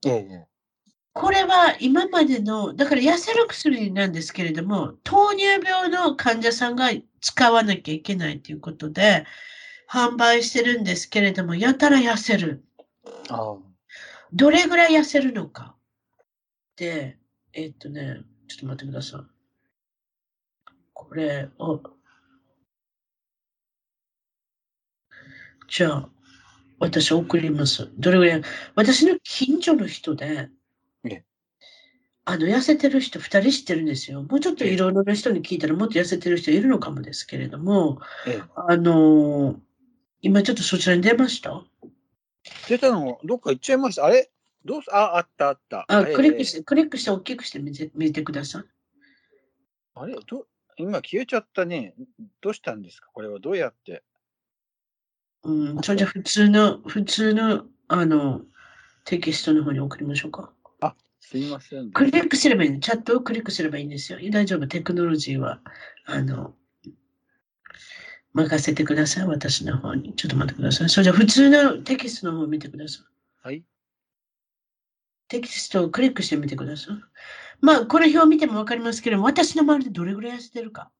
ええ。これは今までの、だから痩せる薬なんですけれども、糖尿病の患者さんが使わなきゃいけないということで、販売してるんですけれども、やたら痩せる。どれぐらい痩せるのか。で、えっとね、ちょっと待ってください。これを、じゃあ、私送ります。どれぐらい、私の近所の人でええ、あの、痩せてる人2人知ってるんですよ。もうちょっといろいろな人に聞いたらもっと痩せてる人いるのかもですけれども、ええ、あの、今ちょっとそちらに出ました？出たの、どっか行っちゃいました？あれ？どうす、あ、あったあった。あ、ええクリックして、クリックして大きくして見て見てください。あれ？ど、今消えちゃったね。どうしたんですか？これはどうやって？うん、それじゃ普通の、普通の、あの、テキストの方に送りましょうか。あ、すいません。クリックすればいいの。チャットをクリックすればいいんですよ。大丈夫。テクノロジーは、あの、任せてください。私の方に。ちょっと待ってください。それじゃ普通のテキストの方を見てください。はい。テキストをクリックしてみてください。まあ、これ表を見てもわかりますけれども、私の周りでどれぐらい痩せてるか。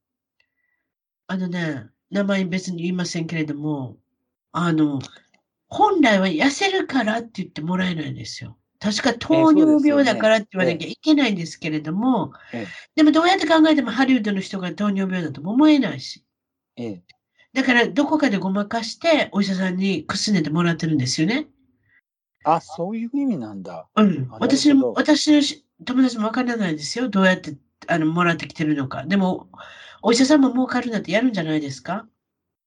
あのね、名前別に言いませんけれども、あの、本来は痩せるからって言ってもらえないんですよ。確か糖尿病だからって言わなきゃいけないんですけれども、ええでもどうやって考えてもハリウッドの人が糖尿病だとも思えないし。ええ。だからどこかでごまかしてお医者さんにくすねてもらってるんですよね。あ、そういう意味なんだ。うんあ。私の、私のし友達もわからないですよ。どうやってあのもらってきてるのか。でも、お医者さんも儲かるなんてやるんじゃないですか？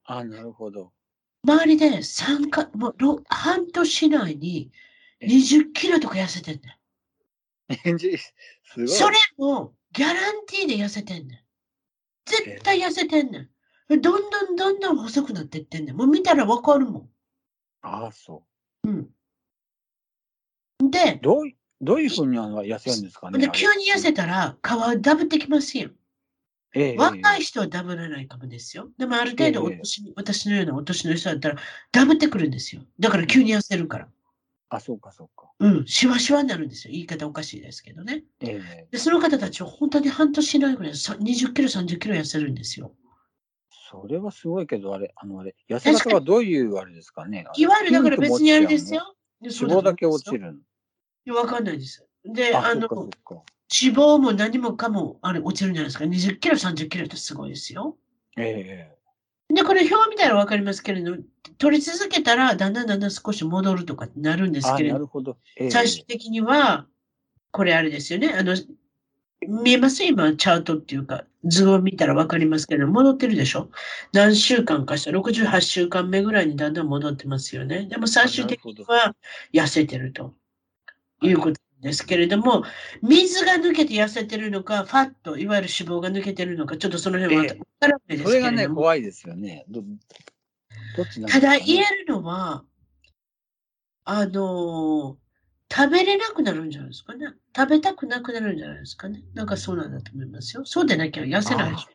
あ、なるほど。周りで3か、もうろ半年以内に20キロとか痩せてんね返事、すごん。い。それもギャランティーで痩せてんねん。絶対痩せてんねん。どんどんどんどん細くなっていってんねん。もう見たらわかるもあ、そん。うん。でう。、どうい、どういうふうに痩せるんですかね。で急に痩せたら皮ダブってきますよ。ええ、若いえ人はダブらないかもですよ。でもある程度おええ年、私のようなお年の人だったらダブってくるんですよ。だから急に痩せるから。あ、そうか、そうか。うん、シワシワになるんですよ。言い方おかしいですけどね。ええ。で、その方たちは本当に半年以内ぐらいさ20キロ、30キロ痩せるんですよ。それはすごいけど、あれ、あの、あれ、痩せ方はどういうあれですかね？いわゆるだから別にあれですよ。よ。脂肪だけ落ちる。るの？いやわかんないです。で、あ、あの。脂肪も何もかもあれ落ちるんじゃないですか。20キロ、30キロってすごいですよ。ええ。で、これ表見たらわかりますけれど、取り続けたらだんだんだんだん少し戻るとかなるんですあ、けれどなるほど。ええ最終的には、これあれですよね。あの、見えます今、チャートっていうか、図を見たらわかりますけど、戻ってるでしょ？何週間かしたら、68週間目ぐらいにだんだん戻ってますよね。でも最終的には痩せてるということですけれども、水が抜けて痩せてるのか、ファット、いわゆる脂肪が抜けてるのか、ちょっとその辺はわえ。えからないですそれがね、けれども、怖いですよね。どどっちなんですただ言えるのは、あの食べれなくなるんじゃないですかね。食べたくなくなるんじゃないですかね。なんかそうなんだと思いますよ。そうでなきゃ痩せないでしょ。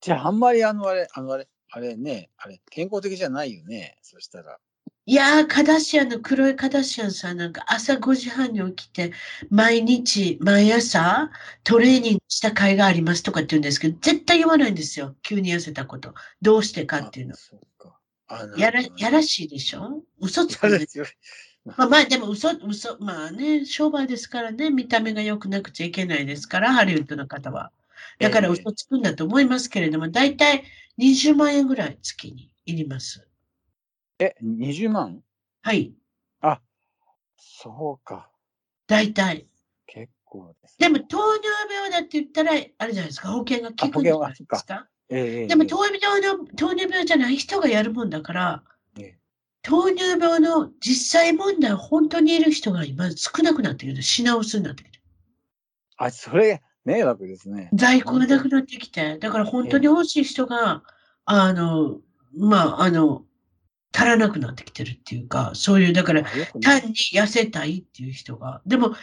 じゃあ、あんまりあの、あれ、あの、あれ、あれね、あれ、健康的じゃないよね。そしたら。いやー、カダシアンの黒いカダシアンさんなんか朝5時半に起きて、毎日、毎朝トレーニングした甲斐がありますとかって言うんですけど、絶対言わないんですよ。急に痩せたこと。どうしてかっていうのあ。そうか。あやら、やらししいでしょ？嘘ついくんですよ。まあまあでも嘘、嘘、まあね、商売ですからね、見た目が良くなくちゃいけないですから、ハリウッドの方は。だからええ嘘つくんだと思いますけれども、だいたい20万円ぐらい月にいります。え、20万？はい、そうか。だいたい。結構です、でも糖尿病だって言ったら、あれじゃないですか、保険が効くんじゃないですか？ええでも糖尿病の、糖尿病じゃない人がやるもんだから、ええ糖尿病の実際問題、本当にいる人が今少なくなってきて、品薄になってきて。あ、それ、迷惑ですね。在庫がなくなってきて、だから本当に欲しい人が、あの、まあ、あの、足らなくなってきてるっていうか、そういう、だから、単に痩せたいっていう人が、でも、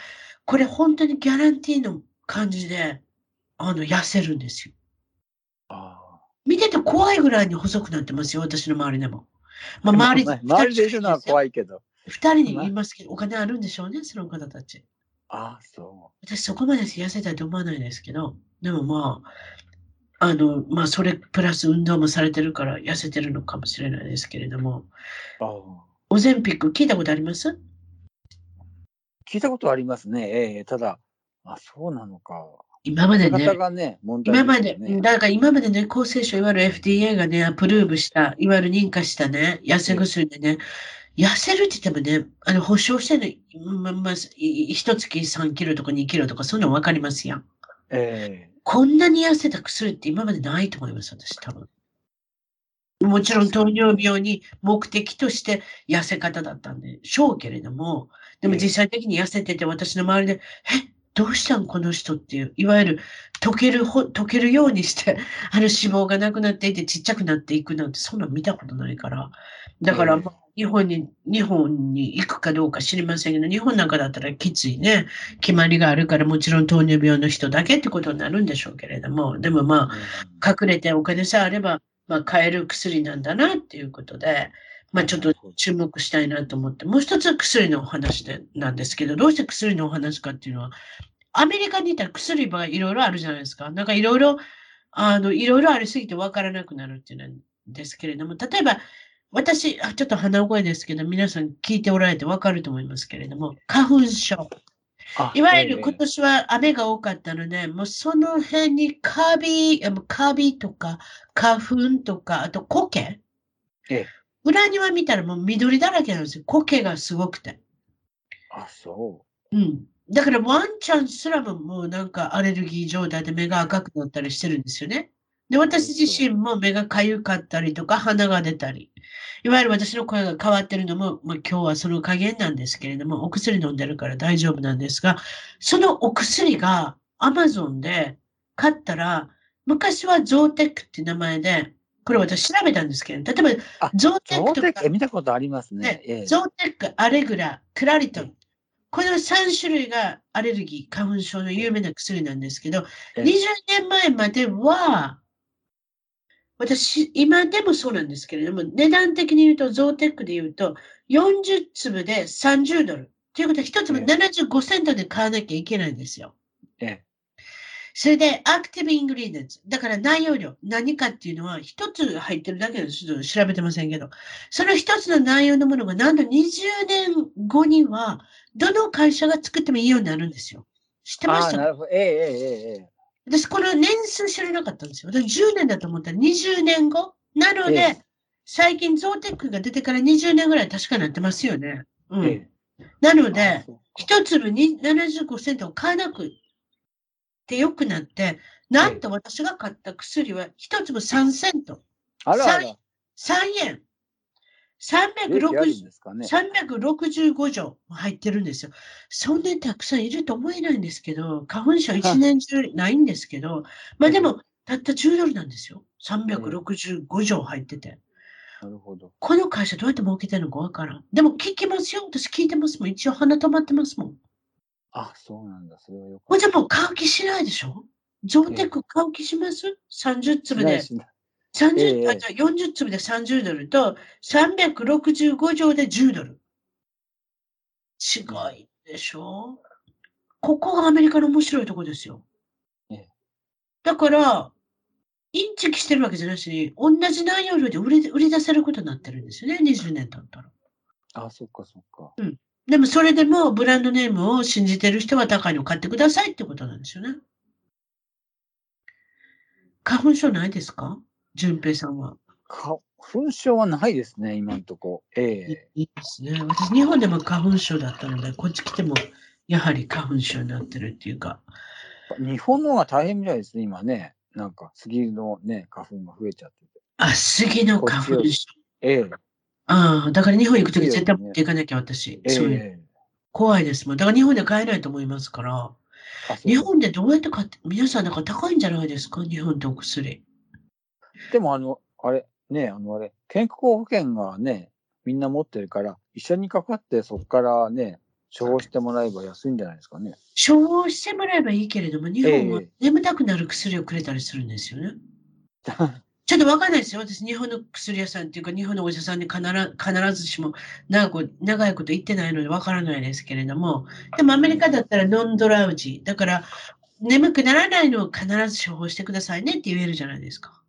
これ本当にギャランティーの感じで、あの、痩せるんですよ。あ見てて怖いぐらいに細くなってますよ、私の周りでも。まあ、ー周りまあ周りでいるのは怖いけど。二人に言いますけど、お金あるんでしょうね、その方たち。ああ、そ私そこまで痩せたいと思わないですけど、でもまあ、あの、まあそれプラス運動もされてるから痩せてるのかもしれないですけれども、う。ああ。オゼンピック聞いたことあります？聞いたことありますね。ええただ、あ、そうなのか。今までね今まで。だから今までね、厚生省、いわゆる FDA がね、アプローブした、いわゆる認可したね、痩せ薬でね、痩せるって言ってもね、あの、保証してる、ま、まあ、一月3キロとか2キロとか、そんなのわかりますやん。ええこんなに痩せた薬って今までないと思います、私、多分。もちろん糖尿病に目的として痩せ方だったんでしょうけれども、でも実際的に痩せてて私の周りで、え、どうしたんこの人っていう、いわゆる溶ける、溶けるようにして、あの脂肪がなくなっていてちっちゃくなっていくなんて、そんな見たことないから。だから、まあ、日本に、日本に行くかどうか知りませんけど、日本なんかだったらきついね、決まりがあるから、もちろん糖尿病の人だけってことになるんでしょうけれども、でもまあ、隠れてお金さえあれば、まあ、買える薬なんだなっていうことで、まあ、ちょっと注目したいなと思って、もう一つ薬のお話でなんですけど、どうして薬のお話かっていうのは、アメリカにいたら薬はいろいろあるじゃないですか。なんかいろいろ、あの、いろいろありすぎて分からなくなるっていうのですけれども、例えば、私、あちょっと鼻声ですけど、皆さん聞いておられて分かると思いますけれども、花粉症。いわゆる今年は雨が多かったので、もうその辺にカビ、カビとか花粉とか、あと苔。ええ、裏庭見たらもう緑だらけなんですよ。苔がすごくて。あ、そう。うん。だからワンちゃんすらももうなんかアレルギー状態で目が赤くなったりしてるんですよね。で、私自身も目がかゆかったりとか鼻が出たり。いわゆる私の声が変わってるのも、まあ、今日はその加減なんですけれども、お薬飲んでるから大丈夫なんですが、そのお薬が Amazon で買ったら、昔はゾーテックって名前で、これ私調べたんですけど、例えば、ゾーテックとか。見たことありますね。ねゾーテック、アレグラ、クラリトン。この3種類がアレルギー、花粉症の有名な薬なんですけど、20年前までは、私、今でもそうなんですけれども、値段的に言うと、ゾーテックで言うと、40粒で30ドル。ということは、1粒75セントで買わなきゃいけないんですよ。ええ。それで、アクティブイングリーデンツ。だから内容量。何かっていうのは、一つ入ってるだけです。ちょっと調べてませんけど。その一つの内容のものが、なんと20年後には、どの会社が作ってもいいようになるんですよ。知ってました？なるほど。ええええええ。私、この年数知らなかったんですよ。私、10年だと思ったら20年後？なので、ええ、最近、ゾーテックが出てから20年ぐらい確かなってますよね。うん。え、なので、一粒に75セントを買わなくてよくなって、なんと私が買った薬は一粒3セント。あらあら 3, 3円。360、ね、365錠入ってるんですよ。そんなにたくさんいると思えないんですけど、花粉症一年中ないんですけど、まあでも、たった10ドルなんですよ。365錠入ってて。なるほど。この会社どうやって儲けてるのかわからん。でも聞きますよ。私聞いてますもん。一応鼻止まってますもん。あ、そうなんだ。それはよく。じゃもう買う気しないでしょ？ゾーテック買う気します ?30 粒で。30、えー、あ40粒で30ドルと、365錠で10ドル。違いでしょ？ここがアメリカの面白いとこですよ。えー、だから、インチキしてるわけじゃなしに、同じ内容量で売り売り出せることになってるんですよね、20年経ったら。あ、そっかそっか。うん。でもそれでもブランドネームを信じてる人は高いの買ってくださいってことなんですよね。花粉症ないですか？淳平さんは。花粉症はないですね、今のとこ。ええいいですね。私、日本でも花粉症だったので、こっち来ても、やはり花粉症になってるっていうか。日本の方が大変みたいですね、今ね。なんか、杉のね、花粉が増えちゃってて。あ、杉の花粉症。ええああ、だから日本行くとき絶対持っていかなきゃ、私。そういう。怖いですもん。だから日本で買えないと思いますから。日本でどうやって買って、皆さんだから高いんじゃないですか？日本ってお薬。でもあの、あれ、ね、あのあれ、健康保険がね、みんな持ってるから、医者にかかってそこからね、処方してもらえば安いんじゃないですかね。処方してもらえばいいけれども、日本は眠たくなる薬をくれたりするんですよね。え えちょっとわかんないですよ。私、日本の薬屋さんっていうか、日本のお医者さんに必必ずしも長く長いこと言ってないのでわからないですけれども、でもアメリカだったらノンドラウジー。だから、眠くならないのを必ず処方してくださいねって言えるじゃないですか。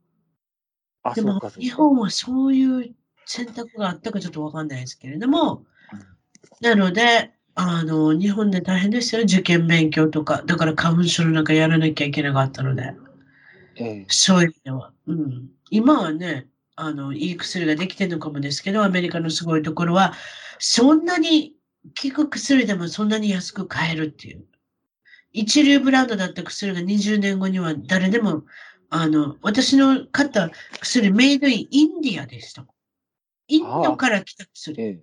でも、日本はそういう選択があったかちょっとわかんないですけれども、なので、あの、日本で大変ですよ。受験勉強とか。だから花粉症の中やらなきゃいけなかったので。ええ、そういう意味では。うん。今はね、あの、いい薬ができてるのかもですけど、アメリカのすごいところは、そんなに効く薬でもそんなに安く買えるっていう。一流ブランドだった薬が20年後には誰でも、あの、私の買った薬、メイドインインディアでした。インドから来た薬。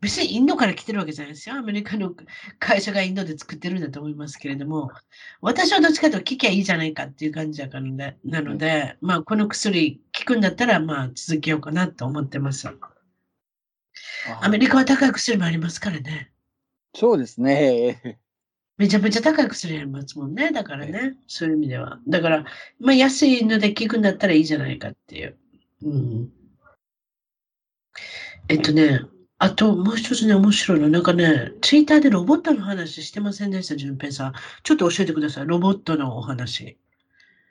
別にインドから来てるわけじゃないですよ。アメリカの会社がインドで作ってるんだと思いますけれども、私はどっちかというと聞きゃいいじゃないかっていう感じだからで、なので、まあ、この薬効くんだったら、まあ、続けようかなと思ってます。アメリカは高い薬もありますからね。そうですね。めちゃめちゃ高い薬ありますもんね。だからね、そういう意味では。だから、まあ、安いので効くんだったらいいじゃないかっていう。うん。えっとね、あともう一つね、面白いの。なんかね、ツイッターでロボットの話してませんでした、淳平さん。ちょっと教えてください。ロボットのお話。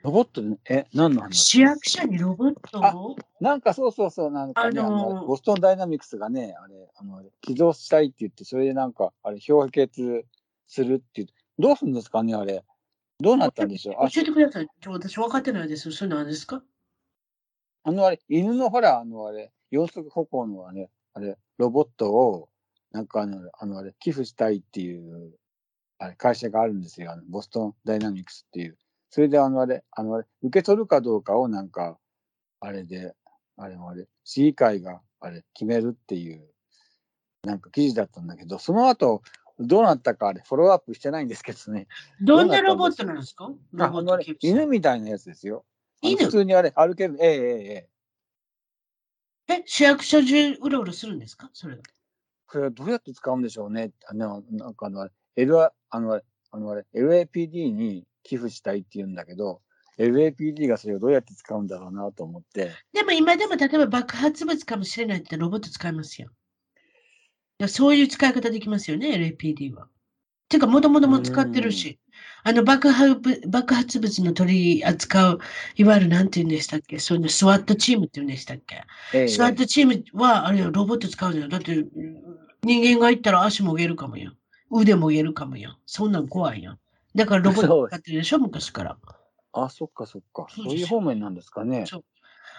ロボット？え、何の話？市役所にロボットを？なんかそうそうそう、なんかね、あのー、ボストンダイナミクスがね、あれ、あの、起動したいって言って、それでなんか、あれ、氷結するっていう、どうするんですかね、あれ。どうなったんでしょう？教えてください。ちょ私分かってないです。それ何ですか？あのあれ、犬のほら、あのあれ、四足歩行のあれ、あれ、ロボットを、なんかあの、あのあれ、寄付したいっていう、あれ、会社があるんですよ。あのボストンダイナミクスっていう。それであのあれ、あのあれ、受け取るかどうかをなんか、あれで、あれもあれ、市議会があれ、決めるっていう、なんか記事だったんだけど、その後、どうなったかあれ、フォローアップしてないんですけどね。どんなロボットなんですか？犬みたいなやつですよ。犬？普通にあれ、歩ける。ええええええ。市役所中うろうろするんですか？それこれはどうやって使うんでしょうね。あの、なんかあの、L、あの、あのあれ、LAPD に寄付したいって言うんだけど、LAPD がそれをどうやって使うんだろうなと思って。でも今でも例えば爆発物かもしれないってロボット使いますよ。そういう使い方できますよね、LAPD は。てか、もともとも使ってるし。あの爆発爆発物の取り扱う、いわゆるなんて言うんでしたっけ？そういうの、スワットチームって言うんでしたっけ、ええ、スワットチームは、あれロボット使うじゃん。だって、人間が行ったら足もげるかもよ。腕もげるかもよ。そんなん怖いよ。だからロボット使ってるでしょ、昔から。あ、そっかそっか。そういう方面なんですかね。そう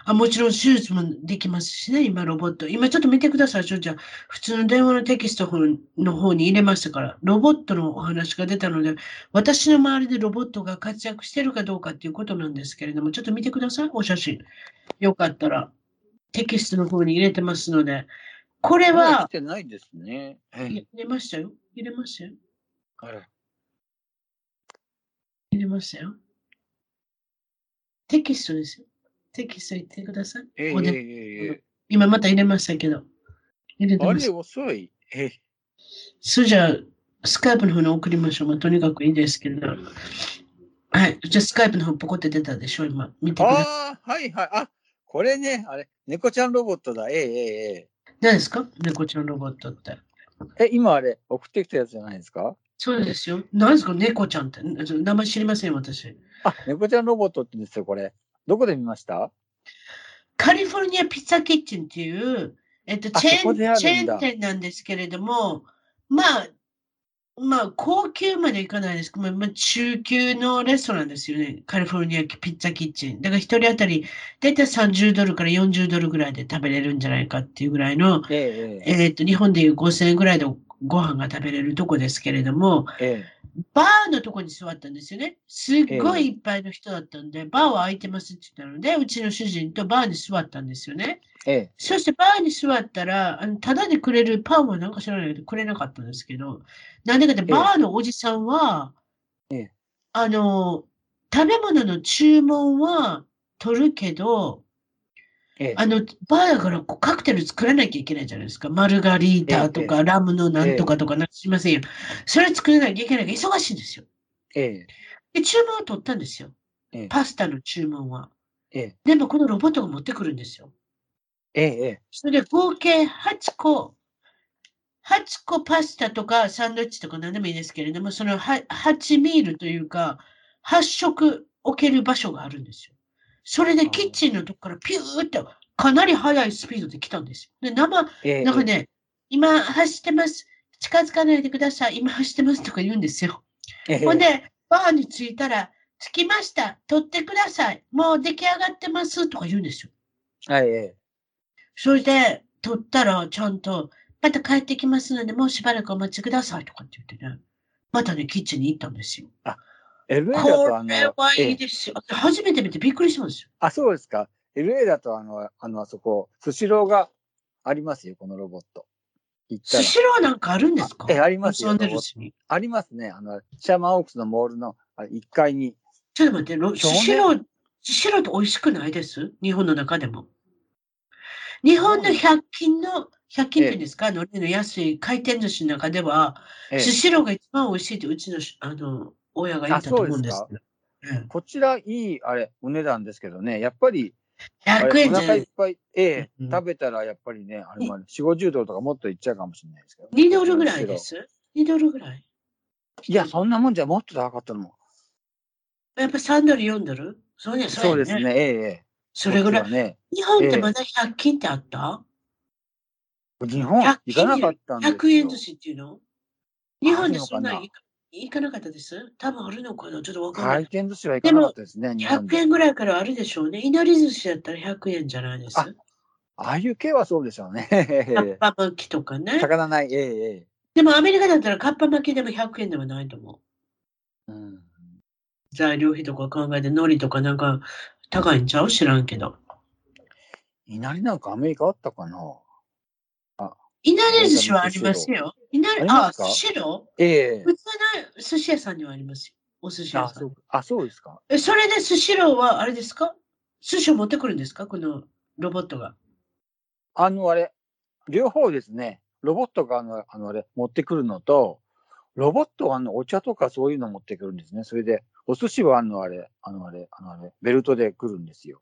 あもちろん手術もできますしね、今ロボット。今ちょっと見てください、ちょじゃ普通の電話のテキストの方に入れましたから、ロボットのお話が出たので、私の周りでロボットが活躍してるかどうかっていうことなんですけれども、ちょっと見てください、お写真。よかったら、テキストの方に入れてますので、これは。入れないですね。入れましたよ。入れましたよ。入れましたよ。テキストですよ。テキスト言ってください。えー、えー、今また入れましたけど。入れてます。あれ遅い。えー、それじゃあ、スカイプの方に送りましょう。まあ、とにかくいいですけど。はい。じゃあ、スカイプの方ポコって出たでしょ今。見てください。ああ、はいはい。あ、これね、あれ、猫ちゃんロボットだ。ええええ何ですか？猫ちゃんロボットって。え、今あれ、送ってきたやつじゃないですか？そうですよ。何ですか？猫ちゃんって。名前知りません、私。あ、猫ちゃんロボットって言うんですよ、これ。どこで見ました？カリフォルニアピッツァキッチンっていう、えっと、チェーンチェーン店なんですけれども、まあ、まあ、高級までいかないですけど、まあ、中級のレストランですよね。カリフォルニアピッツァキッチン。だから一人当たり、だいたい30ドルから40ドルぐらいで食べれるんじゃないかっていうぐらいの、えええっと、日本でいう5000円ぐらいでご飯が食べれるとこですけれども、ええバーのとこに座ったんですよね。すっごいいっぱいの人だったんで、えー、バーは空いてますって言ったので、うちの主人とバーに座ったんですよね。えー、そしてバーに座ったら、あのただでくれるパンはなんか知らないけどくれなかったんですけど、なんでかってバーのおじさんは、えー、あの、食べ物の注文は取るけど、ええ、あの、バーだからこうカクテル作らなきゃいけないじゃないですか。マルガリータとか、え、ラムのなんとかとかな、しませんよ。それ作らなきゃいけないから忙しいんですよ。えで、注文を取ったんですよ。パスタの注文は。でも、このロボットが持ってくるんですよ。ええ。それで合計8個、8個パスタとかサンドイッチとか何でもいいですけれども、その8ミールというか、8食置ける場所があるんですよ。それでキッチンのとこからピューってかなり速いスピードで来たんですよ。で、生、えー、なんかね、今走ってます。近づかないでください。今走ってますとか言うんですよ。えー、ほんで、バーに着いたら、着きました。取ってください。もう出来上がってますとか言うんですよ。はい、えそれで、取ったら、ちゃんと、また帰ってきますので、もうしばらくお待ちくださいとかって言ってね。またね、キッチンに行ったんですよ。え。LA だことあれの、はいいええですよ。初めて見てびっくりしたんですよ。あ、そうですか。LA だとあの、あの、あそこ、スシローがありますよ、このロボット。スシローなんかあるんですか？え、ありますよ。ありますね。あの、シャーマンオークスのモールのあ1階に。ちょっと待って、ロスシロー、スシローって美味しくないです？日本の中でも。日本の100均の、100均っていうんですか、海苔の安い回転寿司の中では、ええスシローが一番美味しいってうちのあの親が言ったと思うんですあけど。うんこちらいい、あれ、お値段ですけどね。やっぱり、あ100れお円じゃない腹いっぱい、ええうん食べたらやっぱりね、あれもね、4、50ドルとかもっといっちゃうかもしれないですけど。2ドルぐらいです？2ドルぐらい？いや、そんなもんじゃもっと高かったのも。やっぱ3ドル、4ドル？そうね、そうですね、ええええ。それぐらい。ね。日本ってまだ100均ってあった？日本100行かなかったんですよ。100円寿司っていうの？日本でそんなあるのかなん行か行かなかったです？多分あるのかな？ちょっとわかんな回い。転寿司は行かなかったですね、日本100で。円ぐらいからあるでしょうね。いなり寿司だったら100円じゃないです。あああいう系はそうでしょうね。カッパ巻きとかね。魚ない、ええええ。でもアメリカだったらカッパ巻きでも100円ではないと思う。うん材料費とか考えて、海苔とかなんか高いんちゃう？知らんけど。いなりなんかアメリカあったかな？いなり寿司はありますよ。いなり、あ、ありますか？寿司ロええ普通の寿司屋さんにはありますよ。お寿司屋あさんそうあ、そうですか。え、それでスシローはあれですか？寿司を持ってくるんですか？このロボットが。あの、あれ、両方ですね、ロボットがあの、あのあれ、持ってくるのと、ロボットはあの、お茶とかそういうの持ってくるんですね。それで、お寿司はあの、あれ、あの、あれ、あの、あれ、ベルトで来るんですよ。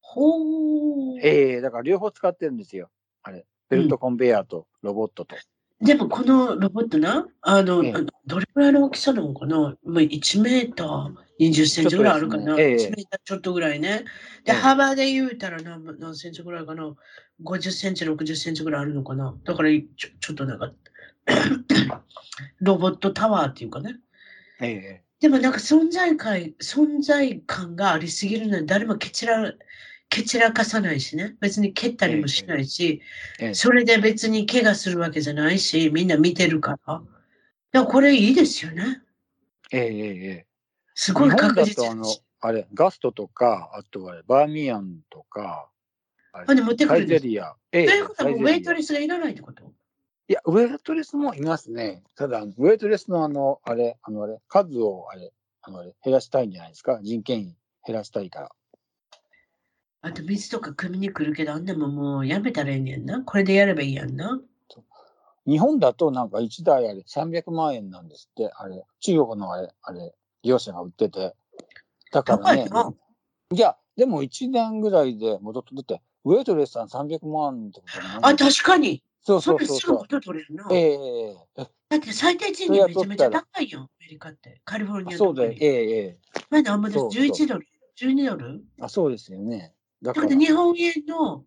ほー。ええだから両方使ってるんですよ。あれ、ベルトコンベヤーとロボットと。でもこのロボットな、あの、ええどれくらいの大きさなのかな？まあ ?1 メーター20センチぐらいあるかな、ねええ1メーターちょっとぐらいね。で、ええ幅で言うたら何何センチぐらいかな ?50 センチ、60センチぐらいあるのかな？だからちょちょっとなんか、ロボットタワーっていうかね。ええでもなんか存在感、存在感がありすぎるので誰も蹴散ら、蹴散らかさないしね。別に蹴ったりもしないし、ええそれで別に怪我するわけじゃないし、みんな見てるから。でもこれいいですよね。ええええすごい確実だとあの、あれ、ガストとか、あとはバーミヤンとか、あれあで持ってくイゼリア。えということはウェイトレスがいらないってこと？いや、ウェイトレスもいますね。ただ、ウェイトレスのあの、あれ、あのあれ、数をあれ、あのあれ、減らしたいんじゃないですか？人件費減らしたいから。あと水とか汲みに来るけど、あんなもんもうやめたらいいねんな。これでやればいいやんな。日本だとなんか1台あれ300万円なんですって、あれ、中国のあれ、あれ、業者が売ってて。だからね高いや、でも1年ぐらいで戻って、だって、ウェイトレスさん300万ってことはあ、確かに。そうそれすぐそうそうそう。元取れるな。ええええだって最低賃金めちゃめちゃ高いよ、アメリカって。カリフォルニアとかに。そうだよ、ええええまだあんまです。そうそう11ドル ?12 ドル？あ、そうですよね。だだから、って日本円の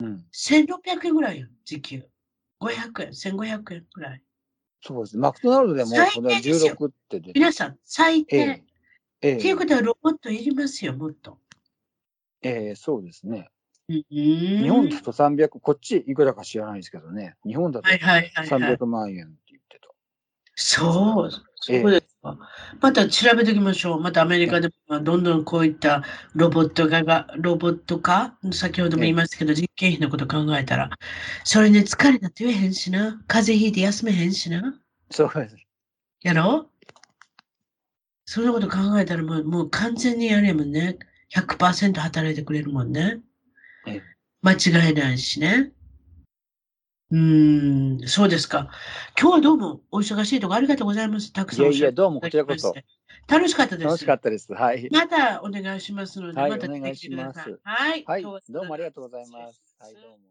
うん、1600円ぐらいよ、時給。500円、1500円ぐらい。そうです。マクドナルドでも最これ低ですよ16って出て皆さん、最低。えええっていうことはロボットいりますよ、もっと。ええそうですね。日日本だと300、こっちいくらか知らないですけどね。日本だとはいはいはい、はい。300万円って言ってた。そう、そええうですか。また調べておきましょう。またアメリカでもまあどんどんこういったロボット化が、ロボット化、先ほども言いましたけど、実験費のこと考えたら、それに疲れたって言えへんしな。風邪ひいて休めへんしな。そうです。やろ？そんなこと考えたらもうもう完全にやれもんね。100%働いてくれるもんねええ。間違いないしね。うーん、そうですか。今日はどうもお忙しいところありがとうございます。たくさんいやいや、どうもこちらこそ。楽しかったです。楽しかったです。はい。またお願いしますので、はいまた来てお願いしくださいます。はい。はい。どうもありがとうございます。はい、どうも。